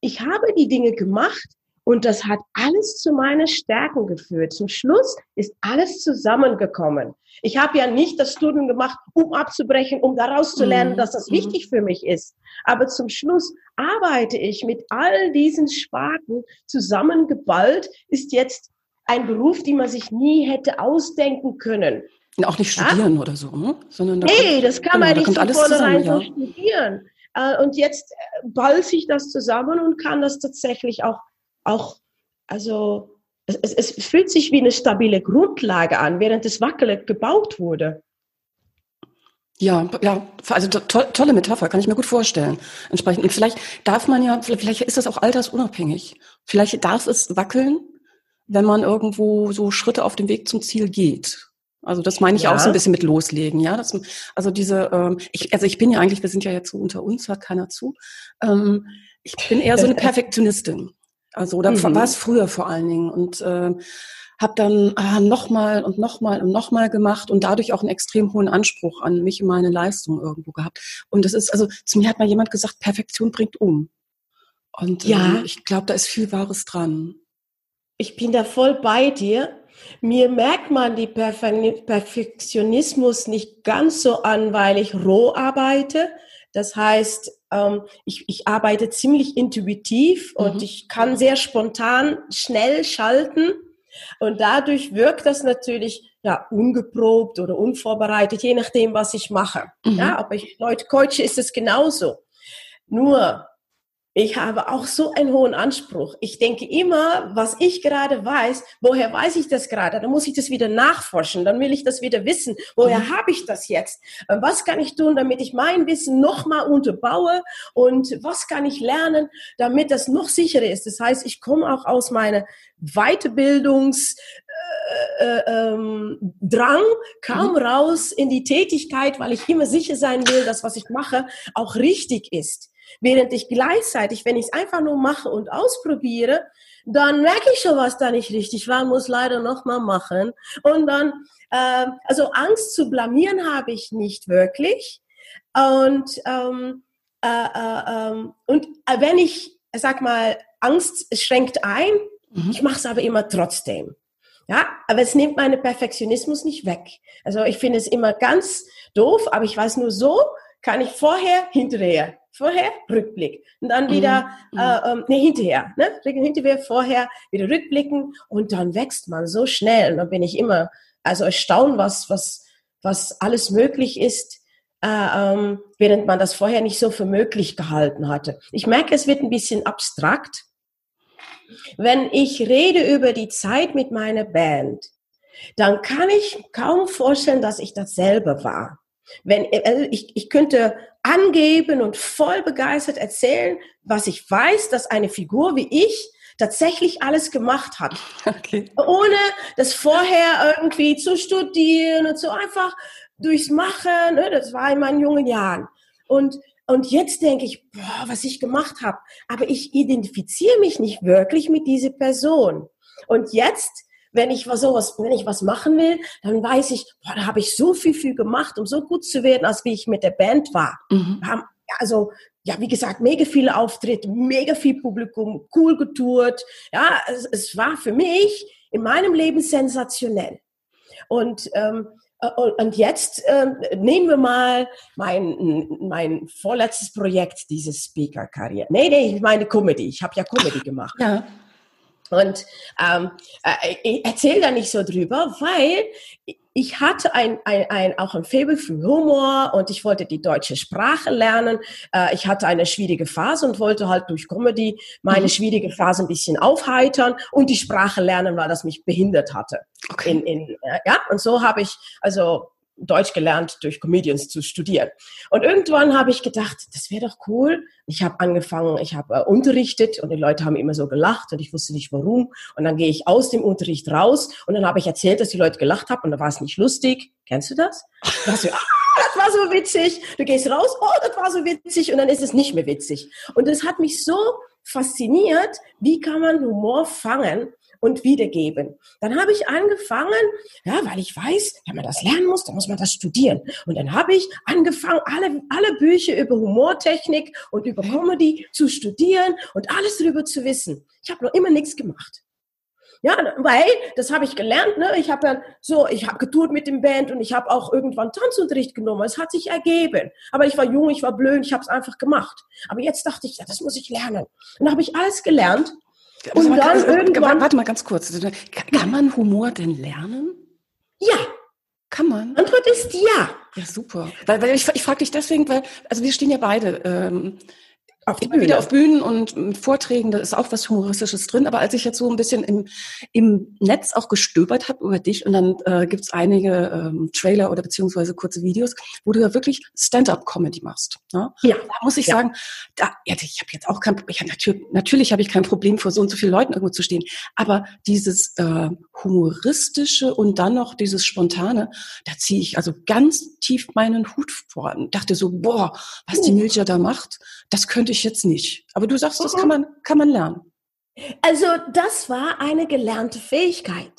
[SPEAKER 2] ich habe die Dinge gemacht, und das hat alles zu meinen Stärken geführt. Zum Schluss ist alles zusammengekommen. Ich habe ja nicht das Studium gemacht, um abzubrechen, um daraus zu lernen, mhm. dass das mhm. wichtig für mich ist. Aber zum Schluss arbeite ich mit all diesen Sparten zusammengeballt, ist jetzt ein Beruf, den man sich nie hätte ausdenken können.
[SPEAKER 1] Und auch nicht studieren ja? oder so, ne?
[SPEAKER 2] Sondern da nee, kommt, das kann genau, man nicht von vornherein so studieren. Äh, und jetzt äh, ballt sich das zusammen und kann das tatsächlich auch auch, also es, es, fühlt sich wie eine stabile Grundlage an, während es wackelig gebaut wurde.
[SPEAKER 1] Ja, ja, also to tolle Metapher, kann ich mir gut vorstellen. Entsprechend. Und vielleicht darf man ja, vielleicht ist das auch altersunabhängig. Vielleicht darf es wackeln, wenn man irgendwo so Schritte auf dem Weg zum Ziel geht. Also das meine ich ja. auch so ein bisschen mit loslegen, ja. Das, also diese, ähm, ich, also ich bin ja eigentlich, wir sind ja jetzt so unter uns, hört keiner zu. Ähm, ich bin eher so eine [laughs] Perfektionistin. Also oder mhm. war es früher vor allen Dingen und äh, habe dann ah, nochmal und nochmal und nochmal gemacht und dadurch auch einen extrem hohen Anspruch an mich und meine Leistung irgendwo gehabt. Und das ist, also zu mir hat mal jemand gesagt, Perfektion bringt um. Und ja. Äh, ich glaube, da ist viel Wahres dran.
[SPEAKER 2] Ich bin da voll bei dir. Mir merkt man die Perfektionismus nicht ganz so an, weil ich roh arbeite. Das heißt, ähm, ich, ich arbeite ziemlich intuitiv mhm. und ich kann sehr spontan schnell schalten. Und dadurch wirkt das natürlich ja ungeprobt oder unvorbereitet, je nachdem, was ich mache. Mhm. Ja, aber ich Leute coache, ist es genauso. Nur ich habe auch so einen hohen Anspruch. Ich denke immer, was ich gerade weiß, woher weiß ich das gerade? Dann muss ich das wieder nachforschen. Dann will ich das wieder wissen. Woher mhm. habe ich das jetzt? Was kann ich tun, damit ich mein Wissen nochmal unterbaue? Und was kann ich lernen, damit das noch sicherer ist? Das heißt, ich komme auch aus meiner Weiterbildungs, äh, äh, ähm, Drang kaum mhm. raus in die Tätigkeit, weil ich immer sicher sein will, dass was ich mache auch richtig ist. Während ich gleichzeitig, wenn ich es einfach nur mache und ausprobiere, dann merke ich schon, was da nicht richtig war, muss leider nochmal machen. Und dann, äh, also Angst zu blamieren habe ich nicht wirklich. Und, ähm, äh, äh, ähm, und äh, wenn ich, sag mal, Angst schränkt ein, mhm. ich mache es aber immer trotzdem. Ja, aber es nimmt meinen Perfektionismus nicht weg. Also ich finde es immer ganz doof, aber ich weiß nur so, kann ich vorher, hinterher vorher, Rückblick. Und dann wieder, mhm. äh, ähm, nee, hinterher, ne? Hinterher, vorher, wieder rückblicken und dann wächst man so schnell. Und dann bin ich immer, also erstaunt, was, was, was alles möglich ist, äh, ähm, während man das vorher nicht so für möglich gehalten hatte. Ich merke, es wird ein bisschen abstrakt. Wenn ich rede über die Zeit mit meiner Band, dann kann ich kaum vorstellen, dass ich das selber war. Wenn, also ich, ich könnte angeben und voll begeistert erzählen, was ich weiß, dass eine Figur wie ich tatsächlich alles gemacht hat. [laughs] Okay. Ohne das vorher irgendwie zu studieren und so einfach durchs Machen. Ne? Das war in meinen jungen Jahren. Und, und jetzt denke ich, boah, was ich gemacht habe. Aber ich identifiziere mich nicht wirklich mit dieser Person. Und jetzt wenn ich was sowas, wenn ich was machen will, dann weiß ich, boah, da habe ich so viel, viel gemacht, um so gut zu werden, als wie ich mit der Band war. Mhm. Haben also ja, wie gesagt, mega viele Auftritte, mega viel Publikum, cool getourt. Ja, es, es war für mich in meinem Leben sensationell. Und, ähm, äh, und jetzt ähm, nehmen wir mal mein, mein vorletztes Projekt, diese Speaker-Karriere. Nee, nee, ich meine Comedy. Ich habe ja Comedy gemacht. Ja. Und ähm, äh, ich erzähle da nicht so drüber, weil ich hatte ein, ein, ein, auch ein Faible für Humor und ich wollte die deutsche Sprache lernen. Äh, ich hatte eine schwierige Phase und wollte halt durch Comedy meine mhm. schwierige Phase ein bisschen aufheitern und die Sprache lernen, weil das mich behindert hatte. Okay. In, in, äh, ja, und so habe ich also Deutsch gelernt, durch Comedians zu studieren. Und irgendwann habe ich gedacht, das wäre doch cool. Ich habe angefangen, ich habe äh, unterrichtet und die Leute haben immer so gelacht und ich wusste nicht warum. Und dann gehe ich aus dem Unterricht raus und dann habe ich erzählt, dass die Leute gelacht haben und da war es nicht lustig. Kennst du das? Das, ah, das war so witzig. Du gehst raus, oh, das war so witzig und dann ist es nicht mehr witzig. Und das hat mich so fasziniert, wie kann man Humor fangen und wiedergeben. Dann habe ich angefangen, ja, weil ich weiß, wenn man das lernen muss, dann muss man das studieren. Und dann habe ich angefangen, alle, alle Bücher über Humortechnik und über Comedy zu studieren und alles darüber zu wissen. Ich habe noch immer nichts gemacht. Ja, weil das habe ich gelernt. Ne? Ich habe ja so, ich habe getourt mit dem Band und ich habe auch irgendwann Tanzunterricht genommen. Es hat sich ergeben. Aber ich war jung, ich war blöd, ich habe es einfach gemacht. Aber jetzt dachte ich, ja, das muss ich lernen. Und dann habe ich alles gelernt
[SPEAKER 1] und dann kann, irgendwann. Warte mal ganz kurz. Kann man Humor denn lernen?
[SPEAKER 2] Ja.
[SPEAKER 1] Kann man?
[SPEAKER 2] Antwort ist ja.
[SPEAKER 1] Ja, super. Weil, weil ich, ich frage dich deswegen, weil, also wir stehen ja beide ähm, auf immer wieder auf Bühnen und mit Vorträgen, da ist auch was Humoristisches drin. Aber als ich jetzt so ein bisschen im, im Netz auch gestöbert habe über dich und dann äh, gibt es einige ähm, Trailer oder beziehungsweise kurze Videos, wo du ja wirklich Stand-up-Comedy machst. Ne? Ja. Da muss ich ja. sagen, da, ja, ich habe jetzt auch kein Problem, ja, natürlich, natürlich habe ich kein Problem, vor so und so vielen Leuten irgendwo zu stehen. Aber dieses äh, humoristische und dann noch dieses spontane, da ziehe ich also ganz tief meinen Hut vor und dachte so, boah, was die Milja da macht, das könnte ich jetzt nicht. Aber du sagst, das kann man, kann man lernen.
[SPEAKER 2] Also das war eine gelernte Fähigkeit.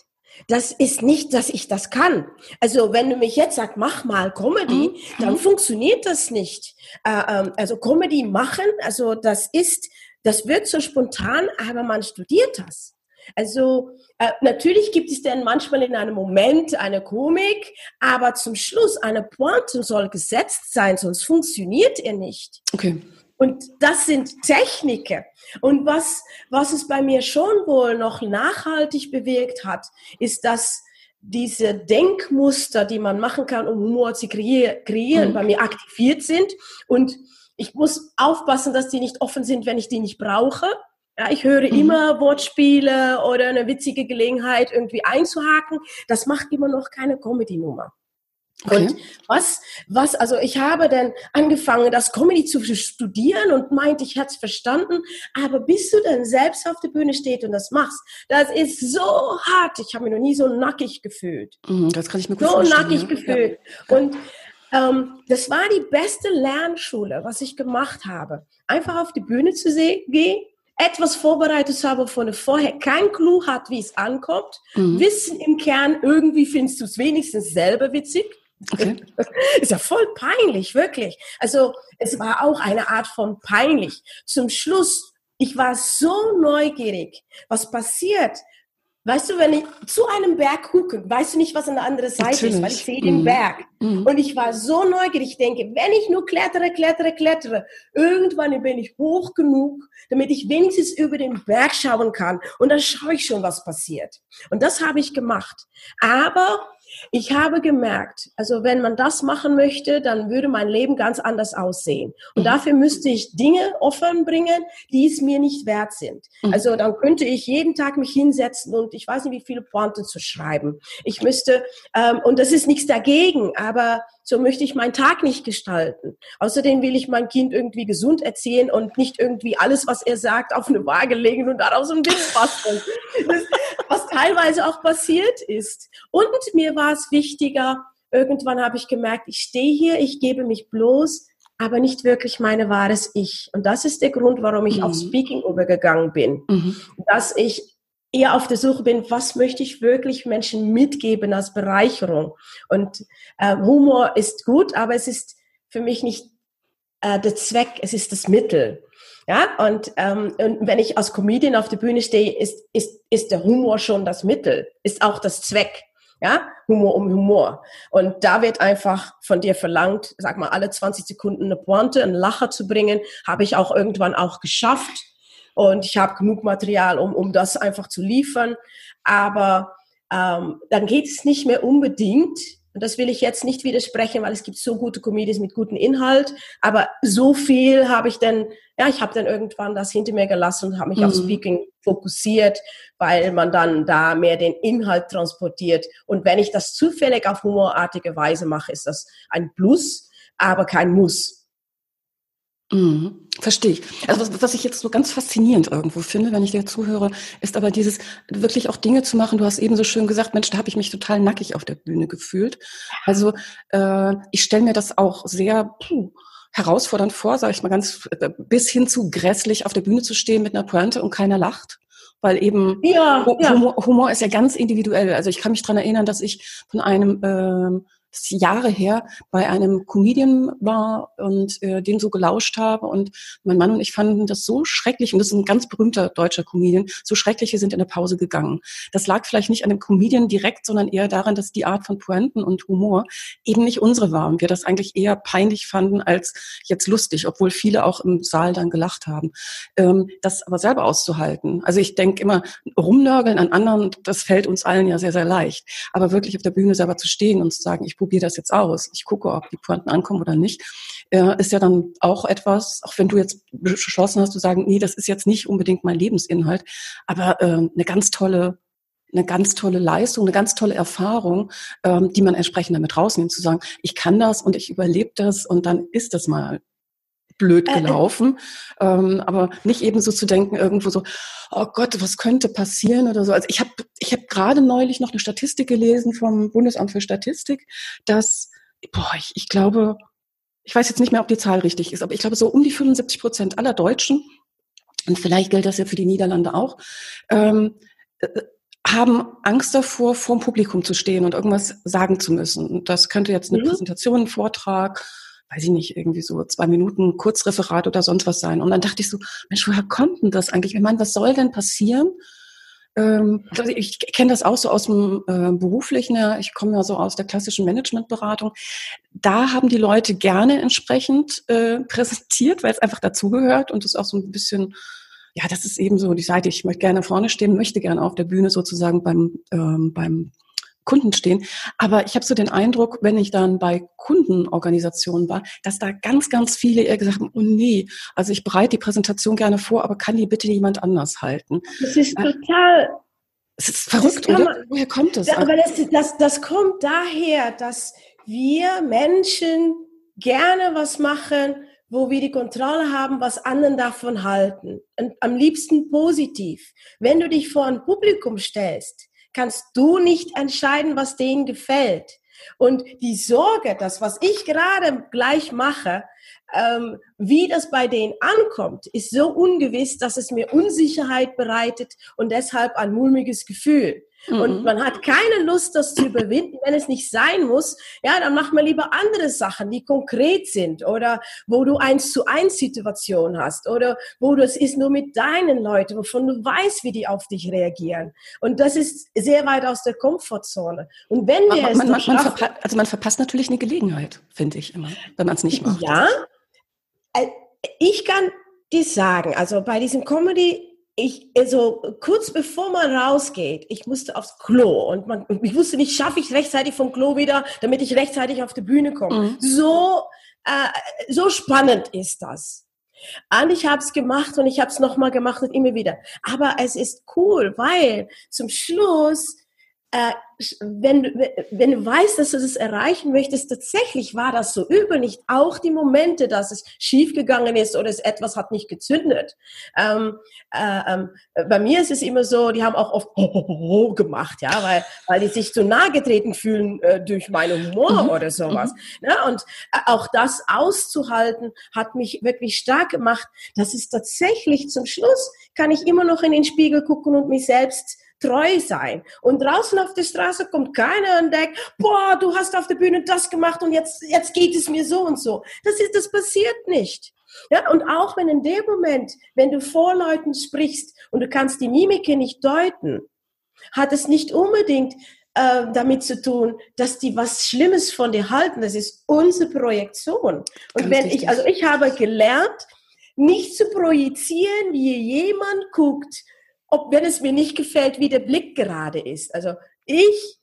[SPEAKER 2] Das ist nicht, dass ich das kann. Also wenn du mich jetzt sagst, mach mal Comedy, mhm. dann mhm. funktioniert das nicht. Äh, ähm, also Comedy machen, also das ist, das wird so spontan, aber man studiert das. Also äh, natürlich gibt es dann manchmal in einem Moment eine Komik, aber zum Schluss eine Pointe soll gesetzt sein, sonst funktioniert er nicht. Okay. Und das sind Techniken. Und was, was es bei mir schon wohl noch nachhaltig bewirkt hat, ist, dass diese Denkmuster, die man machen kann, um Humor zu kreieren, mhm. bei mir aktiviert sind. Und ich muss aufpassen, dass die nicht offen sind, wenn ich die nicht brauche. Ja, ich höre mhm. immer Wortspiele oder eine witzige Gelegenheit irgendwie einzuhaken. Das macht immer noch keine Comedy-Nummer. Okay. Und was, was, also ich habe dann angefangen, das Comedy zu studieren und meinte, ich hätte es verstanden, aber bis du dann selbst auf der Bühne stehst und das machst, das ist so hart. Ich habe mich noch nie so nackig gefühlt.
[SPEAKER 1] Mhm, das kann ich mir gut
[SPEAKER 2] so
[SPEAKER 1] vorstellen.
[SPEAKER 2] So nackig ja. gefühlt. Ja. Und ähm, das war die beste Lernschule, was ich gemacht habe. Einfach auf die Bühne zu gehen, etwas vorbereitet zu haben, von vorher kein Clou hat, wie es ankommt, mhm. wissen im Kern, irgendwie findest du es wenigstens selber witzig Okay. [laughs] Ist ja voll peinlich, wirklich. Also es war auch eine Art von peinlich. Zum Schluss, ich war so neugierig, was passiert. Weißt du, wenn ich zu einem Berg gucke, weißt du nicht, was an der anderen Seite Natürlich. ist, weil ich sehe den mhm. Berg. Mhm. Und ich war so neugierig, ich denke, wenn ich nur klettere, klettere, klettere, irgendwann bin ich hoch genug, damit ich wenigstens über den Berg schauen kann. Und dann schaue ich schon, was passiert. Und das habe ich gemacht. Aber Ich habe gemerkt, also wenn man das machen möchte, dann würde mein Leben ganz anders aussehen. Und mhm. dafür müsste ich Dinge offen bringen, die es mir nicht wert sind. Mhm. Also dann könnte ich jeden Tag mich hinsetzen und ich weiß nicht, wie viele Pointe zu schreiben. Ich müsste, ähm, und das ist nichts dagegen, aber so möchte ich meinen Tag nicht gestalten. Außerdem will ich mein Kind irgendwie gesund erziehen und nicht irgendwie alles, was er sagt, auf eine Waage legen und daraus ein Ding basteln. [laughs] was teilweise auch passiert ist. Und mir war es wichtiger, irgendwann habe ich gemerkt, ich stehe hier, ich gebe mich bloß, aber nicht wirklich meine wahres Ich. Und das ist der Grund, warum ich mhm. auf Speaking übergegangen bin. Mhm. Dass ich eher auf der Suche bin, was möchte ich wirklich Menschen mitgeben als Bereicherung. Und äh, Humor ist gut, aber es ist für mich nicht äh, der Zweck, es ist das Mittel. Ja, und, ähm, und wenn ich als Comedian auf der Bühne stehe, ist, ist, ist der Humor schon das Mittel, ist auch das Zweck. Ja, Humor um Humor. Und da wird einfach von dir verlangt, sag mal, alle 20 Sekunden eine Pointe, einen Lacher zu bringen, habe ich auch irgendwann auch geschafft und ich habe genug Material, um, um das einfach zu liefern. Aber ähm, dann geht es nicht mehr unbedingt, und das will ich jetzt nicht widersprechen, weil es gibt so gute Comedies mit gutem Inhalt, aber so viel habe ich dann, ja, ich habe dann irgendwann das hinter mir gelassen und habe mich mhm. auf Speaking fokussiert, weil man dann da mehr den Inhalt transportiert. Und wenn ich das zufällig auf humorartige Weise mache, ist das ein Plus, aber kein Muss.
[SPEAKER 1] Mhm. Verstehe ich. Also was, was ich jetzt so ganz faszinierend irgendwo finde, wenn ich dir zuhöre, ist aber dieses wirklich auch Dinge zu machen. Du hast eben so schön gesagt, Mensch, da habe ich mich total nackig auf der Bühne gefühlt. Also äh, ich stelle mir das auch sehr puh, herausfordernd vor, sage ich mal ganz, äh, bis hin zu grässlich auf der Bühne zu stehen mit einer Pointe und keiner lacht weil eben ja, Humor, ja. Humor, ist ja ganz individuell. Also ich kann mich dran erinnern, dass ich von einem ähm, das ist Jahre her, bei einem Comedian war und äh, den so gelauscht habe. Und mein Mann und ich fanden das so schrecklich, und das ist ein ganz berühmter deutscher Comedian, so schrecklich, wir sind in der Pause gegangen. Das lag vielleicht nicht an dem Comedian direkt, sondern eher daran, dass die Art von Pointen und Humor eben nicht unsere war und wir das eigentlich eher peinlich fanden als jetzt lustig, obwohl viele auch im Saal dann gelacht haben. Ähm, das aber selber auszuhalten. Also ich denke immer, rumnörgeln an anderen, das fällt uns allen ja sehr, sehr leicht. Aber wirklich auf der Bühne selber zu stehen und zu sagen, ich probiere das jetzt aus, ich gucke, ob die Pointen ankommen oder nicht, äh, ist ja dann auch etwas, auch wenn du jetzt beschlossen hast zu sagen, nee, das ist jetzt nicht unbedingt mein Lebensinhalt, aber äh, eine ganz tolle eine ganz tolle Leistung, eine ganz tolle Erfahrung, ähm, die man entsprechend damit rausnimmt, zu sagen, ich kann das und ich überlebe das und dann ist das mal blöd äh, äh. gelaufen. Äh, ähm, aber nicht eben so zu denken, irgendwo so, oh Gott, was könnte passieren oder so. Also ich habe ich hab gerade neulich noch eine Statistik gelesen vom Bundesamt für Statistik, dass, boah, ich, ich glaube, ich weiß jetzt nicht mehr, ob die Zahl richtig ist, aber ich glaube, so um die 75 Prozent aller Deutschen, und vielleicht gilt das ja für die Niederlande auch, ähm, äh, haben Angst davor, vor dem Publikum zu stehen und irgendwas sagen zu müssen. Und das könnte jetzt eine mhm. Präsentation, ein Vortrag, weiß ich nicht, irgendwie so zwei Minuten Kurzreferat oder sonst was sein. Und dann dachte ich so, Mensch, woher kommt denn das eigentlich? Ich meine, was soll denn passieren? Ähm, also ich kenne das auch so aus dem äh, beruflichen, ich komme ja so aus der klassischen Managementberatung. Da haben die Leute gerne entsprechend äh, präsentiert, weil es einfach dazugehört und es auch so ein bisschen ja, das ist eben so die Seite, ich möchte gerne vorne stehen, möchte gerne auf der Bühne sozusagen beim, ähm, beim Kunden stehen. Aber ich habe so den Eindruck, wenn ich dann bei Kundenorganisationen war, dass da ganz, ganz viele eher gesagt haben, oh nee, also ich bereite die Präsentation gerne vor, aber kann die bitte jemand anders halten?
[SPEAKER 2] Das ist total...
[SPEAKER 1] Es ist verrückt, oder? Man, Woher kommt das?
[SPEAKER 2] Aber das, das, das kommt daher, dass wir Menschen gerne was machen, wo wir die Kontrolle haben, was anderen davon halten. Und am liebsten positiv. Wenn du dich vor ein Publikum stellst, kannst du nicht entscheiden, was denen gefällt. Und die Sorge, dass was ich gerade gleich mache, ähm, wie das bei denen ankommt, ist so ungewiss, dass es mir Unsicherheit bereitet und deshalb ein mulmiges Gefühl. Mhm. Und man hat keine Lust, das zu überwinden, wenn es nicht sein muss. Ja, dann mach mal lieber andere Sachen, die konkret sind oder wo du eins zu eins Situation hast oder wo du es ist nur mit deinen Leuten, wovon du weißt, wie die auf dich reagieren. Und das ist sehr weit aus der Komfortzone. Und wenn wir
[SPEAKER 1] Aber
[SPEAKER 2] es
[SPEAKER 1] man, man, man also man verpasst natürlich eine Gelegenheit, finde ich immer, wenn man es nicht macht.
[SPEAKER 2] Ja, äh, ich kann dir sagen, also bei diesem Comedy ich, also kurz bevor man rausgeht, ich musste aufs Klo und man, ich wusste nicht, schaffe ich rechtzeitig vom Klo wieder, damit ich rechtzeitig auf die Bühne komme. Mhm. So, äh, so spannend ist das. Und ich habe es gemacht und ich habe es nochmal gemacht und immer wieder. Aber es ist cool, weil zum Schluss äh, wenn, wenn du weißt, dass du das erreichen möchtest, tatsächlich war das so übel, nicht auch die Momente, dass es schiefgegangen ist oder es etwas hat nicht gezündet. Ähm, äh, ähm, bei mir ist es immer so, die haben auch oft gemacht, ja, weil, weil die sich zu nahe getreten fühlen äh, durch meinen Humor mhm. oder sowas. Mhm. Ja, und äh, auch das auszuhalten, hat mich wirklich stark gemacht. Das ist tatsächlich zum Schluss, kann ich immer noch in den Spiegel gucken und mich selbst treu sein. Und draußen auf der Straße kommt keiner und denkt, boah, du hast auf der Bühne das gemacht und jetzt, jetzt geht es mir so und so. Das ist, das passiert nicht. Ja, und auch wenn in dem Moment, wenn du vor Leuten sprichst und du kannst die Mimike nicht deuten, hat es nicht unbedingt äh, damit zu tun, dass die was Schlimmes von dir halten. Das ist unsere Projektion. Und Ganz wenn richtig. ich, also ich habe gelernt, nicht zu projizieren, wie jemand guckt, ob wenn es mir nicht gefällt, wie der Blick gerade ist. Also ich,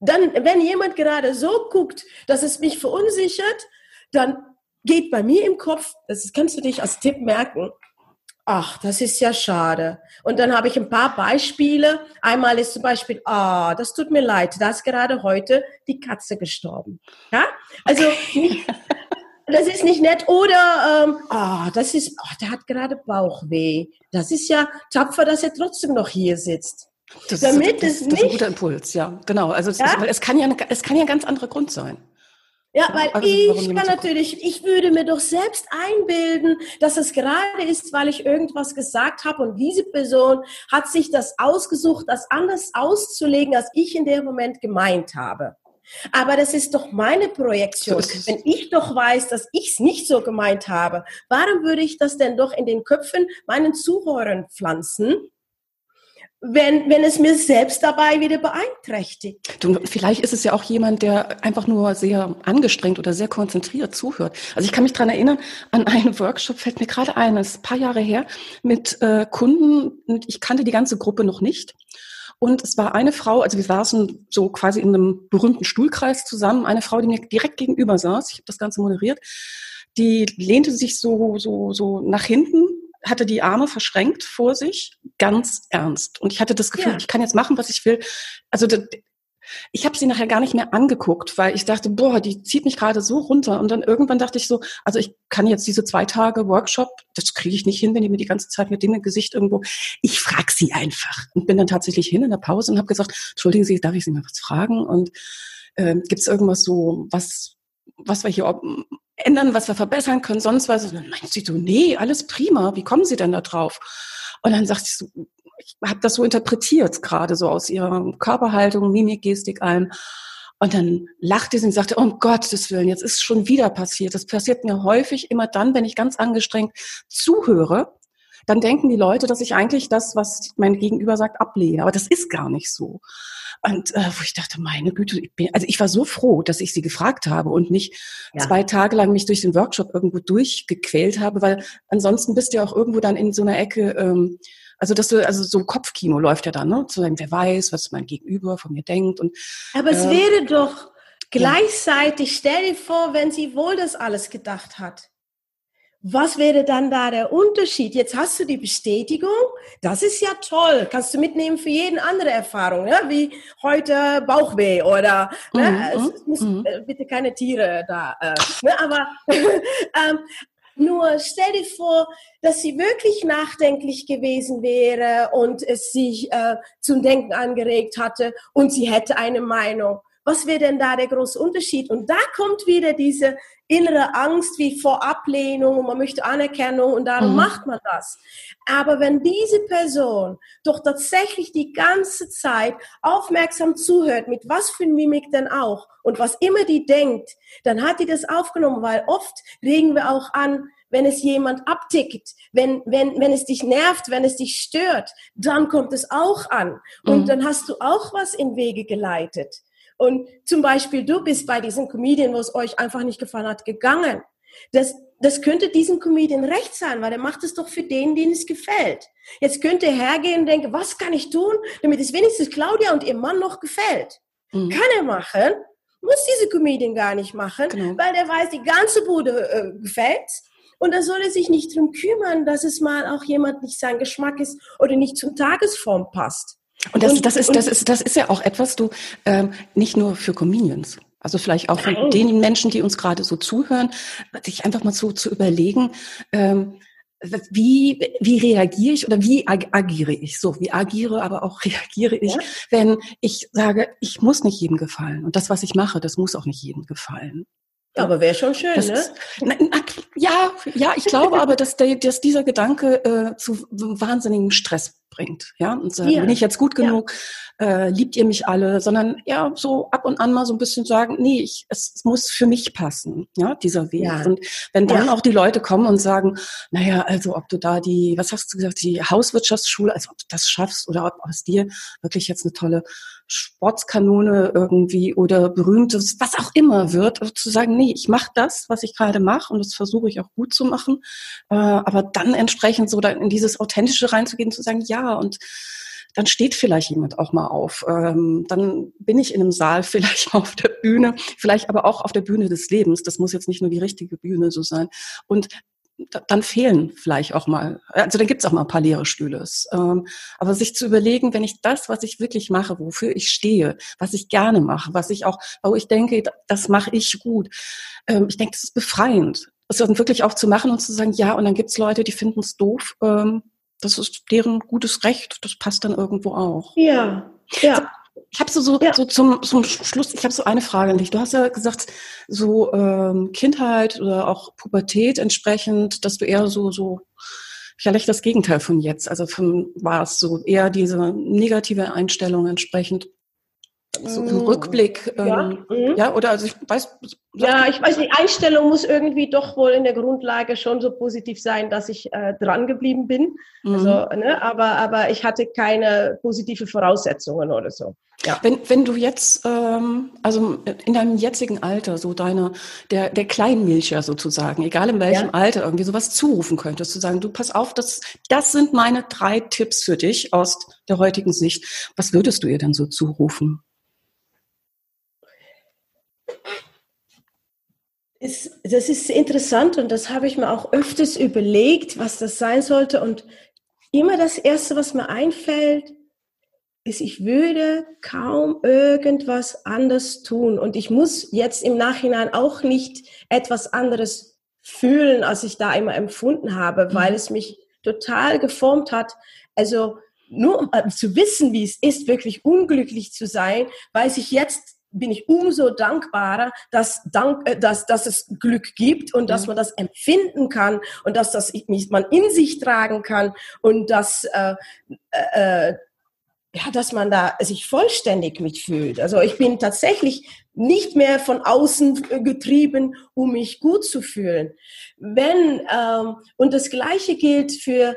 [SPEAKER 2] dann, wenn jemand gerade so guckt, dass es mich verunsichert, dann geht bei mir im Kopf, das kannst du dich als Tipp merken, ach, das ist ja schade. Und dann habe ich ein paar Beispiele. Einmal ist zum Beispiel, ah, das tut mir leid, da ist gerade heute die Katze gestorben. Ja, also nicht, [laughs] das ist nicht nett. Oder, ähm, oh, das ist, oh, der hat gerade Bauchweh. Das ist ja tapfer, dass er trotzdem noch hier sitzt.
[SPEAKER 1] Das, Damit ist, das, das, das ist ein guter Impuls, ja, genau. Also ja? Ist, es kann ja, es kann ja ein ganz anderer Grund sein.
[SPEAKER 2] Ja, weil also, ich kann natürlich, ich würde mir doch selbst einbilden, dass es gerade ist, weil ich irgendwas gesagt habe und diese Person hat sich das ausgesucht, das anders auszulegen, als ich in dem Moment gemeint habe. Aber das ist doch meine Projektion. Wenn ich doch weiß, dass ich es nicht so gemeint habe, warum würde ich das denn doch in den Köpfen meinen Zuhörern pflanzen? wenn, wenn es mir selbst dabei wieder beeinträchtigt.
[SPEAKER 1] Du, vielleicht ist es ja auch jemand, der einfach nur sehr angestrengt oder sehr konzentriert zuhört. Also ich kann mich dran erinnern, an einen Workshop fällt mir gerade ein, das ist ein paar Jahre her, mit äh, Kunden, ich kannte die ganze Gruppe noch nicht. Und es war eine Frau, also wir saßen so quasi in einem berühmten Stuhlkreis zusammen, eine Frau, die mir direkt gegenüber saß, ich habe das Ganze moderiert, die lehnte sich so, so, so nach hinten, hatte die Arme verschränkt vor sich, ganz ernst. Und ich hatte das Gefühl, ja. ich kann jetzt machen, was ich will. Also ich habe sie nachher gar nicht mehr angeguckt, weil ich dachte, boah, die zieht mich gerade so runter. Und dann irgendwann dachte ich so, also ich kann jetzt diese zwei Tage Workshop, das kriege ich nicht hin, wenn die mir die ganze Zeit mit dem Gesicht irgendwo. Ich frage sie einfach und bin dann tatsächlich hin in der Pause und habe gesagt, entschuldigen Sie, darf ich Sie mal was fragen? Und äh, gibt es irgendwas so, was was wir hier ändern, was wir verbessern können, sonst was. Und dann meint sie so, nee, alles prima. Wie kommen Sie denn da drauf? Und dann sagt sie so, ich habe das so interpretiert, gerade so aus ihrer Körperhaltung, Mimik, Gestik allem. Und dann lachte sie und sagte, um Gottes Willen, jetzt ist schon wieder passiert. Das passiert mir häufig immer dann, wenn ich ganz angestrengt zuhöre. Dann denken die Leute, dass ich eigentlich das, was mein Gegenüber sagt, ablehne. Aber das ist gar nicht so. Und äh, wo ich dachte, meine Güte, ich bin, also ich war so froh, dass ich sie gefragt habe und nicht ja. zwei Tage lang mich durch den Workshop irgendwo durchgequält habe, weil ansonsten bist du ja auch irgendwo dann in so einer Ecke, ähm, also dass du, also so Kopfkino läuft ja dann, ne? Zu sagen, wer weiß, was mein Gegenüber von mir denkt. Und,
[SPEAKER 2] Aber es äh, wäre doch gleichzeitig, stell dir vor, wenn sie wohl das alles gedacht hat. Was wäre dann da der Unterschied? Jetzt hast du die Bestätigung, das ist ja toll, kannst du mitnehmen für jeden andere Erfahrung, ja? wie heute Bauchweh oder ne? mhm, ne? es, muss mhm. Äh, bitte keine Tiere da, äh, ne? aber [laughs] ähm, nur stell dir vor, dass sie wirklich nachdenklich gewesen wäre und es sich äh, zum Denken angeregt hatte und sie hätte eine Meinung. Was wäre denn da der große Unterschied? Und da kommt wieder diese innere Angst wie vor Ablehnung und man möchte Anerkennung und darum mhm. macht man das. Aber wenn diese Person doch tatsächlich die ganze Zeit aufmerksam zuhört, mit was für Mimik denn auch und was immer die denkt, dann hat die das aufgenommen, weil oft regen wir auch an, wenn es jemand abtickt, wenn, wenn, wenn es dich nervt, wenn es dich stört, dann kommt es auch an. Und mhm. dann hast du auch was in Wege geleitet. Und zum Beispiel, du bist bei diesem Comedian, wo es euch einfach nicht gefallen hat, gegangen. Das, das könnte diesem Comedian recht sein, weil er macht es doch für den, den es gefällt. Jetzt könnte er hergehen und denken, was kann ich tun, damit es wenigstens Claudia und ihr Mann noch gefällt. Mhm. Kann er machen, muss diese Comedian gar nicht machen, genau. weil der weiß, die ganze Bude äh, gefällt. Und da soll er sich nicht drum kümmern, dass es mal auch jemand nicht sein Geschmack ist oder nicht zum Tagesform passt.
[SPEAKER 1] Und das, und, das, ist, das, ist, das ist ja auch etwas, du, ähm, nicht nur für Comedians. Also vielleicht auch von den Menschen, die uns gerade so zuhören, sich einfach mal so zu überlegen, ähm, wie, wie reagiere ich oder wie agiere ich? So, wie agiere, aber auch [laughs] reagiere ich, ja. wenn ich sage, ich muss nicht jedem gefallen. Und das, was ich mache, das muss auch nicht jedem gefallen.
[SPEAKER 2] Aber wäre schon schön, das ne? Ist, na,
[SPEAKER 1] na, ja, ja, ich glaube aber, dass, der, dass dieser Gedanke äh, zu wahnsinnigem Stress bringt. Ja, und sagen, ja. bin ich jetzt gut genug? Ja. Äh, liebt ihr mich alle? Sondern ja, so ab und an mal so ein bisschen sagen, nee, ich, es, es muss für mich passen, ja, dieser Weg. Ja. Und wenn dann auch die Leute kommen und sagen, naja, also ob du da die, was hast du gesagt, die Hauswirtschaftsschule, also ob du das schaffst oder ob aus dir wirklich jetzt eine tolle Sportskanone irgendwie oder berühmtes, was auch immer wird, also zu sagen, nee, ich mache das, was ich gerade mache und das versuche ich auch gut zu machen, äh, aber dann entsprechend so in dieses Authentische reinzugehen, zu sagen, ja, und dann steht vielleicht jemand auch mal auf. Ähm, dann bin ich in einem Saal [laughs] vielleicht auf der Bühne, vielleicht aber auch auf der Bühne des Lebens. Das muss jetzt nicht nur die richtige Bühne so sein. Und dann fehlen vielleicht auch mal, also dann gibt's auch mal ein paar leere Stühle. Ähm, aber sich zu überlegen, wenn ich das, was ich wirklich mache, wofür ich stehe, was ich gerne mache, was ich auch, wo ich denke, das mache ich gut, ähm, ich denke, das ist befreiend. Das dann wirklich auch zu machen und zu sagen, ja, und dann gibt's Leute, die finden es doof. Ähm, das ist deren gutes Recht, das passt dann irgendwo auch.
[SPEAKER 2] Ja, ja.
[SPEAKER 1] Ich habe so, so, ja. so zum, zum Schluss, ich habe so eine Frage an dich. Du hast ja gesagt, so ähm, Kindheit oder auch Pubertät entsprechend, dass du eher so, so vielleicht das Gegenteil von jetzt. Also von, war es so eher diese negative Einstellung entsprechend so im mm. Rückblick, ähm, ja. Mhm. ja, oder also ich weiß.
[SPEAKER 2] Ja, ich weiß nicht, Einstellung muss irgendwie doch wohl in der Grundlage schon so positiv sein, dass ich äh, dran geblieben bin. Mhm. Also, ne, aber, aber ich hatte keine positive Voraussetzungen oder so.
[SPEAKER 1] Ja. Wenn, wenn du jetzt, ähm, also in deinem jetzigen Alter, so deine, der, der Kleinmilcher sozusagen, egal in welchem ja. Alter, irgendwie sowas zurufen könntest, zu sagen, du pass auf, das, das sind meine drei Tipps für dich aus der heutigen Sicht. Was würdest du ihr denn so zurufen?
[SPEAKER 2] Ist, das ist interessant und das habe ich mir auch öfters überlegt, was das sein sollte. Und immer das Erste, was mir einfällt, ist, ich würde kaum irgendwas anders tun. Und ich muss jetzt im Nachhinein auch nicht etwas anderes fühlen, als ich da immer empfunden habe, weil mhm. es mich total geformt hat. Also nur um äh, zu wissen, wie es ist, wirklich unglücklich zu sein, weiß ich jetzt bin ich umso dankbarer, dass, dank, äh, dass, dass es Glück gibt und dass man das empfinden kann und dass das man in sich tragen kann und dass, äh, äh, äh, ja, dass man da sich vollständig mitfühlt. Also ich bin tatsächlich nicht mehr von außen getrieben, um mich gut zu fühlen. Wenn, ähm, und das Gleiche gilt für,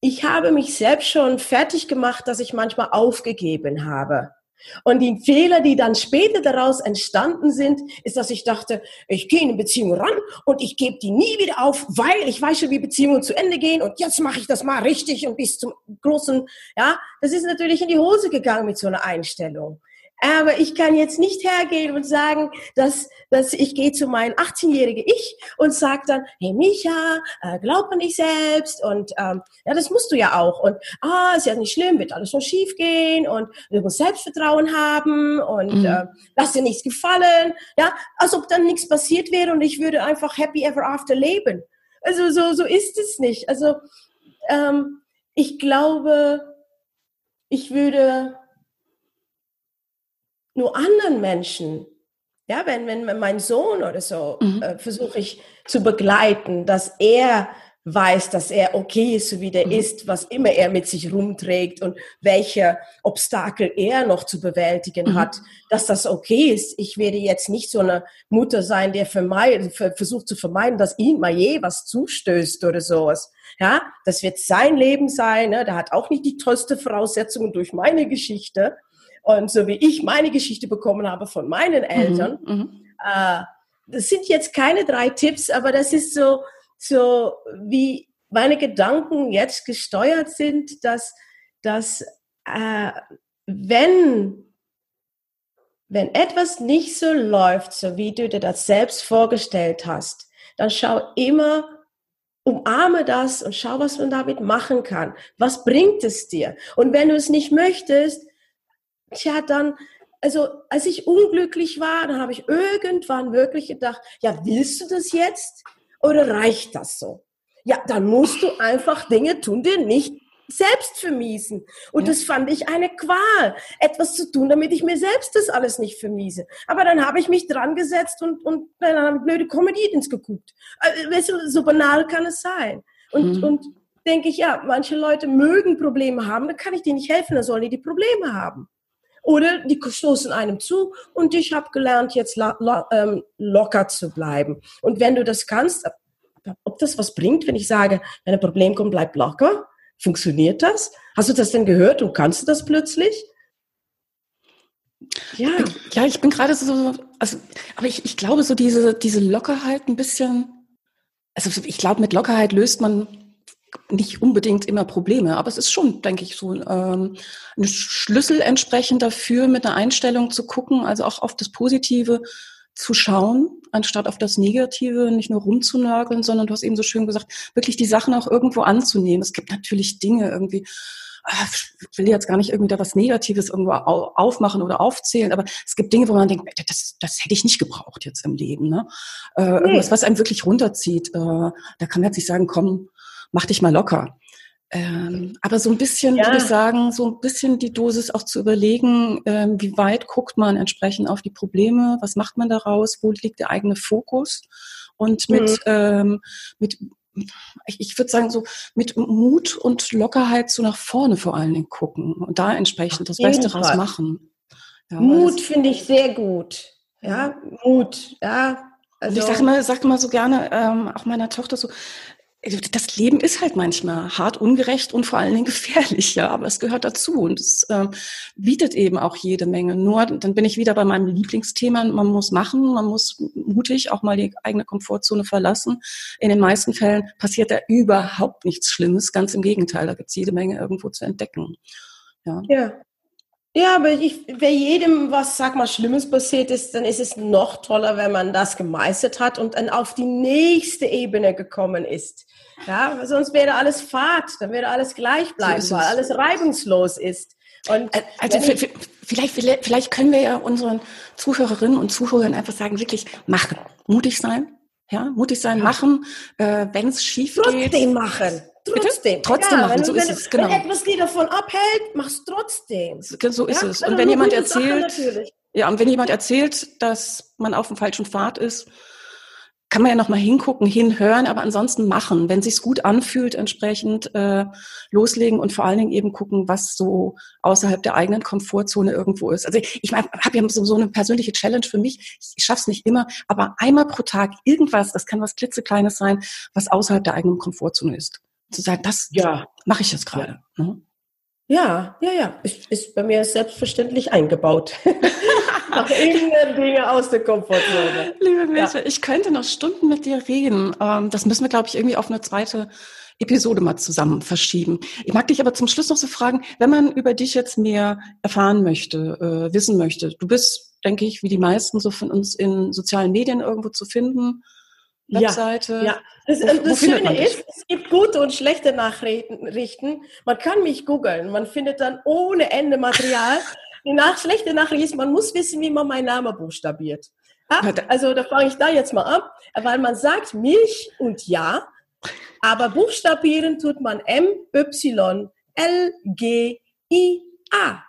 [SPEAKER 2] ich habe mich selbst schon fertig gemacht, dass ich manchmal aufgegeben habe. Und die Fehler, die dann später daraus entstanden sind, ist, dass ich dachte, ich gehe in eine Beziehung ran und ich gebe die nie wieder auf, weil ich weiß schon, wie Beziehungen zu Ende gehen und jetzt mache ich das mal richtig und bis zum großen, ja, das ist natürlich in die Hose gegangen mit so einer Einstellung. Aber ich kann jetzt nicht hergehen und sagen, dass, dass ich gehe zu meinem 18-jährigen Ich und sage dann, hey Micha, äh, glaub an dich selbst und ähm, ja, das musst du ja auch und ah, ist ja nicht schlimm, wird alles schon schief gehen und du musst Selbstvertrauen haben und mhm. äh, lass dir nichts gefallen, ja, als ob dann nichts passiert wäre und ich würde einfach happy ever after leben. Also so, so ist es nicht. Also ähm, ich glaube, ich würde nur anderen Menschen, ja, wenn, wenn mein Sohn oder so, mhm. äh, versuche ich zu begleiten, dass er weiß, dass er okay ist, so wie der mhm. ist, was immer er mit sich rumträgt und welche Obstakel er noch zu bewältigen mhm. hat, dass das okay ist. Ich werde jetzt nicht so eine Mutter sein, der vermeid, versucht zu vermeiden, dass ihm mal je was zustößt oder sowas. Ja, das wird sein Leben sein. Ne? Der hat auch nicht die tollste Voraussetzungen durch meine Geschichte. Und so wie ich meine Geschichte bekommen habe von meinen mhm, Eltern, mhm, äh, das sind jetzt keine drei Tipps, aber das ist so, so wie meine Gedanken jetzt gesteuert sind, dass, dass äh, wenn wenn etwas nicht so läuft, so wie du dir das selbst vorgestellt hast, dann schau immer, umarme das und schau, was man damit machen kann. Was bringt es dir? Und wenn du es nicht möchtest, tja, dann, also als ich unglücklich war, dann habe ich irgendwann wirklich gedacht, ja, willst du das jetzt oder reicht das so? Ja, dann musst du einfach Dinge tun, die nicht selbst vermiesen. Und ja. das fand ich eine Qual, etwas zu tun, damit ich mir selbst das alles nicht vermiese. Aber dann habe ich mich dran gesetzt und, und dann habe ich blöde Comedians geguckt. Also, so banal kann es sein. Und, mhm. und denke ich, ja, manche Leute mögen Probleme haben, dann kann ich denen nicht helfen, dann sollen die die Probleme haben. Oder die stoßen einem zu und ich habe gelernt, jetzt ähm, locker zu bleiben. Und wenn du das kannst, ob das was bringt, wenn ich sage, wenn ein Problem kommt, bleib locker, Funktioniert das? Hast du das denn gehört und kannst du das plötzlich?
[SPEAKER 1] Ja. Ja, ich bin gerade so, also, aber ich, ich glaube, so diese, diese Lockerheit ein bisschen, also ich glaube, mit Lockerheit löst man nicht unbedingt immer Probleme, aber es ist schon, denke ich, so ähm, ein Schlüssel entsprechend dafür, mit einer Einstellung zu gucken, also auch auf das Positive zu schauen, anstatt auf das Negative nicht nur rumzunörgeln, sondern du hast eben so schön gesagt, wirklich die Sachen auch irgendwo anzunehmen. Es gibt natürlich Dinge irgendwie, ah, ich will jetzt gar nicht irgendwie da was Negatives irgendwo aufmachen oder aufzählen, aber es gibt Dinge, wo man denkt, das, das hätte ich nicht gebraucht jetzt im Leben. Ne? Äh, irgendwas, was einem wirklich runterzieht. Äh, da kann man jetzt nicht sagen, komm, mach dich mal locker. Ähm, aber so ein bisschen, ja. würde ich sagen, so ein bisschen die Dosis auch zu überlegen, ähm, wie weit guckt man entsprechend auf die Probleme, was macht man daraus, wo liegt der eigene Fokus und mit, mhm. ähm, mit ich, ich würde sagen, so mit Mut und Lockerheit so nach vorne vor allen Dingen gucken und da entsprechend das Beste daraus machen.
[SPEAKER 2] Ja, Mut finde ich sehr gut. Ja, Mut. Ja,
[SPEAKER 1] also und ich sage immer, sag immer so gerne, ähm, auch meiner Tochter so, also das Leben ist halt manchmal hart, ungerecht und vor allen Dingen [laughs] gefährlich, ja, aber es gehört dazu und es äh, bietet eben auch jede Menge. Nur dann bin ich wieder bei meinem Lieblingsthema, man muss machen, man muss mutig auch mal die eigene Komfortzone verlassen. In den meisten Fällen passiert da überhaupt nichts Schlimmes, ganz im Gegenteil, da gibt es jede Menge irgendwo zu entdecken.
[SPEAKER 2] Ja. ja. Ja, aber ich, wenn jedem was, sag mal, Schlimmes passiert ist, dann ist es noch toller, wenn man das gemeistert hat und dann auf die nächste Ebene gekommen ist. Ja, sonst wäre alles Fahrt, dann würde alles gleich bleiben, so weil alles reibungslos ist.
[SPEAKER 1] Und also vielleicht, vielleicht können wir ja unseren Zuhörerinnen und Zuhörern einfach sagen, wirklich machen, mutig sein, ja, mutig sein, ja. machen, äh, wenn es schief
[SPEAKER 2] Trotzdem geht. Trotzdem machen.
[SPEAKER 1] Trotzdem. Trotzdem machen, so
[SPEAKER 2] wenn,
[SPEAKER 1] ist es, genau.
[SPEAKER 2] Wenn etwas dir davon abhält, machst trotzdem.
[SPEAKER 1] So ist ja? es. Und wenn jemand erzählt, ja, und wenn jemand erzählt, dass man auf dem falschen Pfad ist, kann man ja noch mal hingucken, hinhören, aber ansonsten machen. Wenn sich's gut anfühlt, entsprechend äh, loslegen und vor allen Dingen eben gucken, was so außerhalb der eigenen Komfortzone irgendwo ist. Also ich, ich habe ja so, so eine persönliche Challenge für mich. Ich schaff's nicht immer, aber einmal pro Tag irgendwas, das kann was klitzekleines sein, was außerhalb der eigenen Komfortzone ist. Zu sagen, das ja. mache ich jetzt gerade.
[SPEAKER 2] Ja. Ne? Ja, ja, ja. Ist, ist bei mir selbstverständlich eingebaut. [laughs] Nach irgendeine Dinge aus der Komfortzone.
[SPEAKER 1] Liebe Mädchen, ja. ich könnte noch Stunden mit dir reden. Ähm, das müssen wir, glaube ich, irgendwie auf eine zweite Episode mal zusammen verschieben. Ich mag dich aber zum Schluss noch so fragen, wenn man über dich jetzt mehr erfahren möchte, äh, wissen möchte. Du bist, denke ich, wie die meisten so von uns in sozialen Medien irgendwo zu finden.
[SPEAKER 2] Webseite. Ja, ja. Das, wo, das Schöne ist, es gibt gute und schlechte Nachrichten. Man kann mich googeln, man findet dann ohne Ende Material. Die nach, schlechte Nachricht ist, man muss wissen, wie man meinen Namen buchstabiert. Also da fange ich da jetzt mal an, weil man sagt Milch und Ja, aber buchstabieren tut man M, Y, L, G, I, A.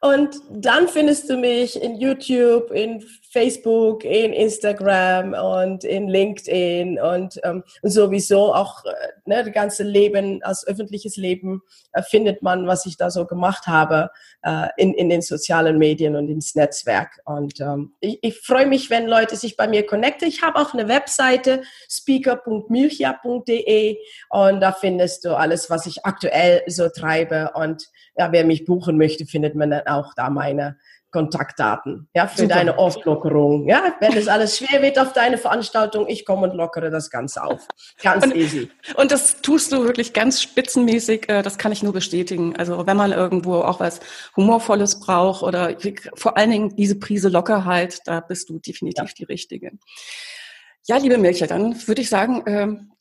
[SPEAKER 2] Und dann findest du mich in YouTube, in Facebook, in Instagram und in LinkedIn und, ähm, und sowieso auch äh, ne, das ganze Leben als öffentliches Leben äh, findet man, was ich da so gemacht habe äh, in, in den sozialen Medien und ins Netzwerk. Und ähm, ich, ich freue mich, wenn Leute sich bei mir connecten. Ich habe auch eine Webseite speaker.milcha.de und da findest du alles, was ich aktuell so treibe und ja, wer mich buchen möchte, findet man dann auch da meine, Kontaktdaten, ja, für Super. deine Auflockerung. Ja, wenn es alles schwer wird auf deine Veranstaltung, ich komme und lockere das Ganze auf. Ganz
[SPEAKER 1] und,
[SPEAKER 2] easy.
[SPEAKER 1] Und das tust du wirklich ganz spitzenmäßig, äh, das kann ich nur bestätigen. Also wenn man irgendwo auch was Humorvolles braucht oder vor allen Dingen diese Prise Lockerheit, da bist du definitiv ja. die Richtige. Ja, liebe Milche, dann würde ich sagen, ähm,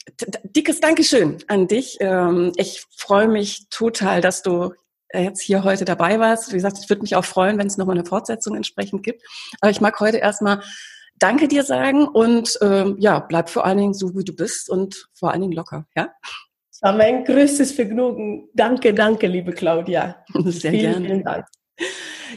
[SPEAKER 1] dickes Dankeschön an dich. Ähm, ich freue mich total, dass du jetzt hier heute dabei warst. Wie gesagt, ich würde mich auch freuen, wenn es nochmal eine Fortsetzung entsprechend gibt. Aber ich mag heute erstmal Danke dir sagen und ähm, ja, bleib vor allen Dingen so, wie du bist und vor allen Dingen locker, ja?
[SPEAKER 2] Es war mein größtes Vergnügen. Danke, danke, liebe Claudia. [laughs]
[SPEAKER 1] Sehr vielen, gerne. Vielen Dank.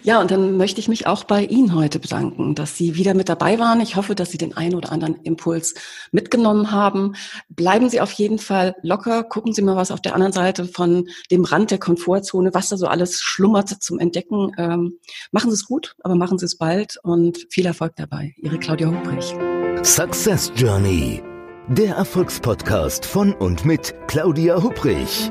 [SPEAKER 1] Ja, und dann möchte ich mich auch bei Ihnen heute bedanken, dass Sie wieder mit dabei waren. Ich hoffe, dass Sie den einen oder anderen Impuls mitgenommen haben. Bleiben Sie auf jeden Fall locker. Gucken Sie mal, was auf der anderen Seite von dem Rand der Komfortzone, was da so alles schlummert zum Entdecken. Ähm, machen Sie es gut, aber machen Sie es bald und viel Erfolg dabei. Ihre Claudia Hubrich.
[SPEAKER 3] Success Journey. Der Erfolgspodcast von und mit Claudia Hubrich.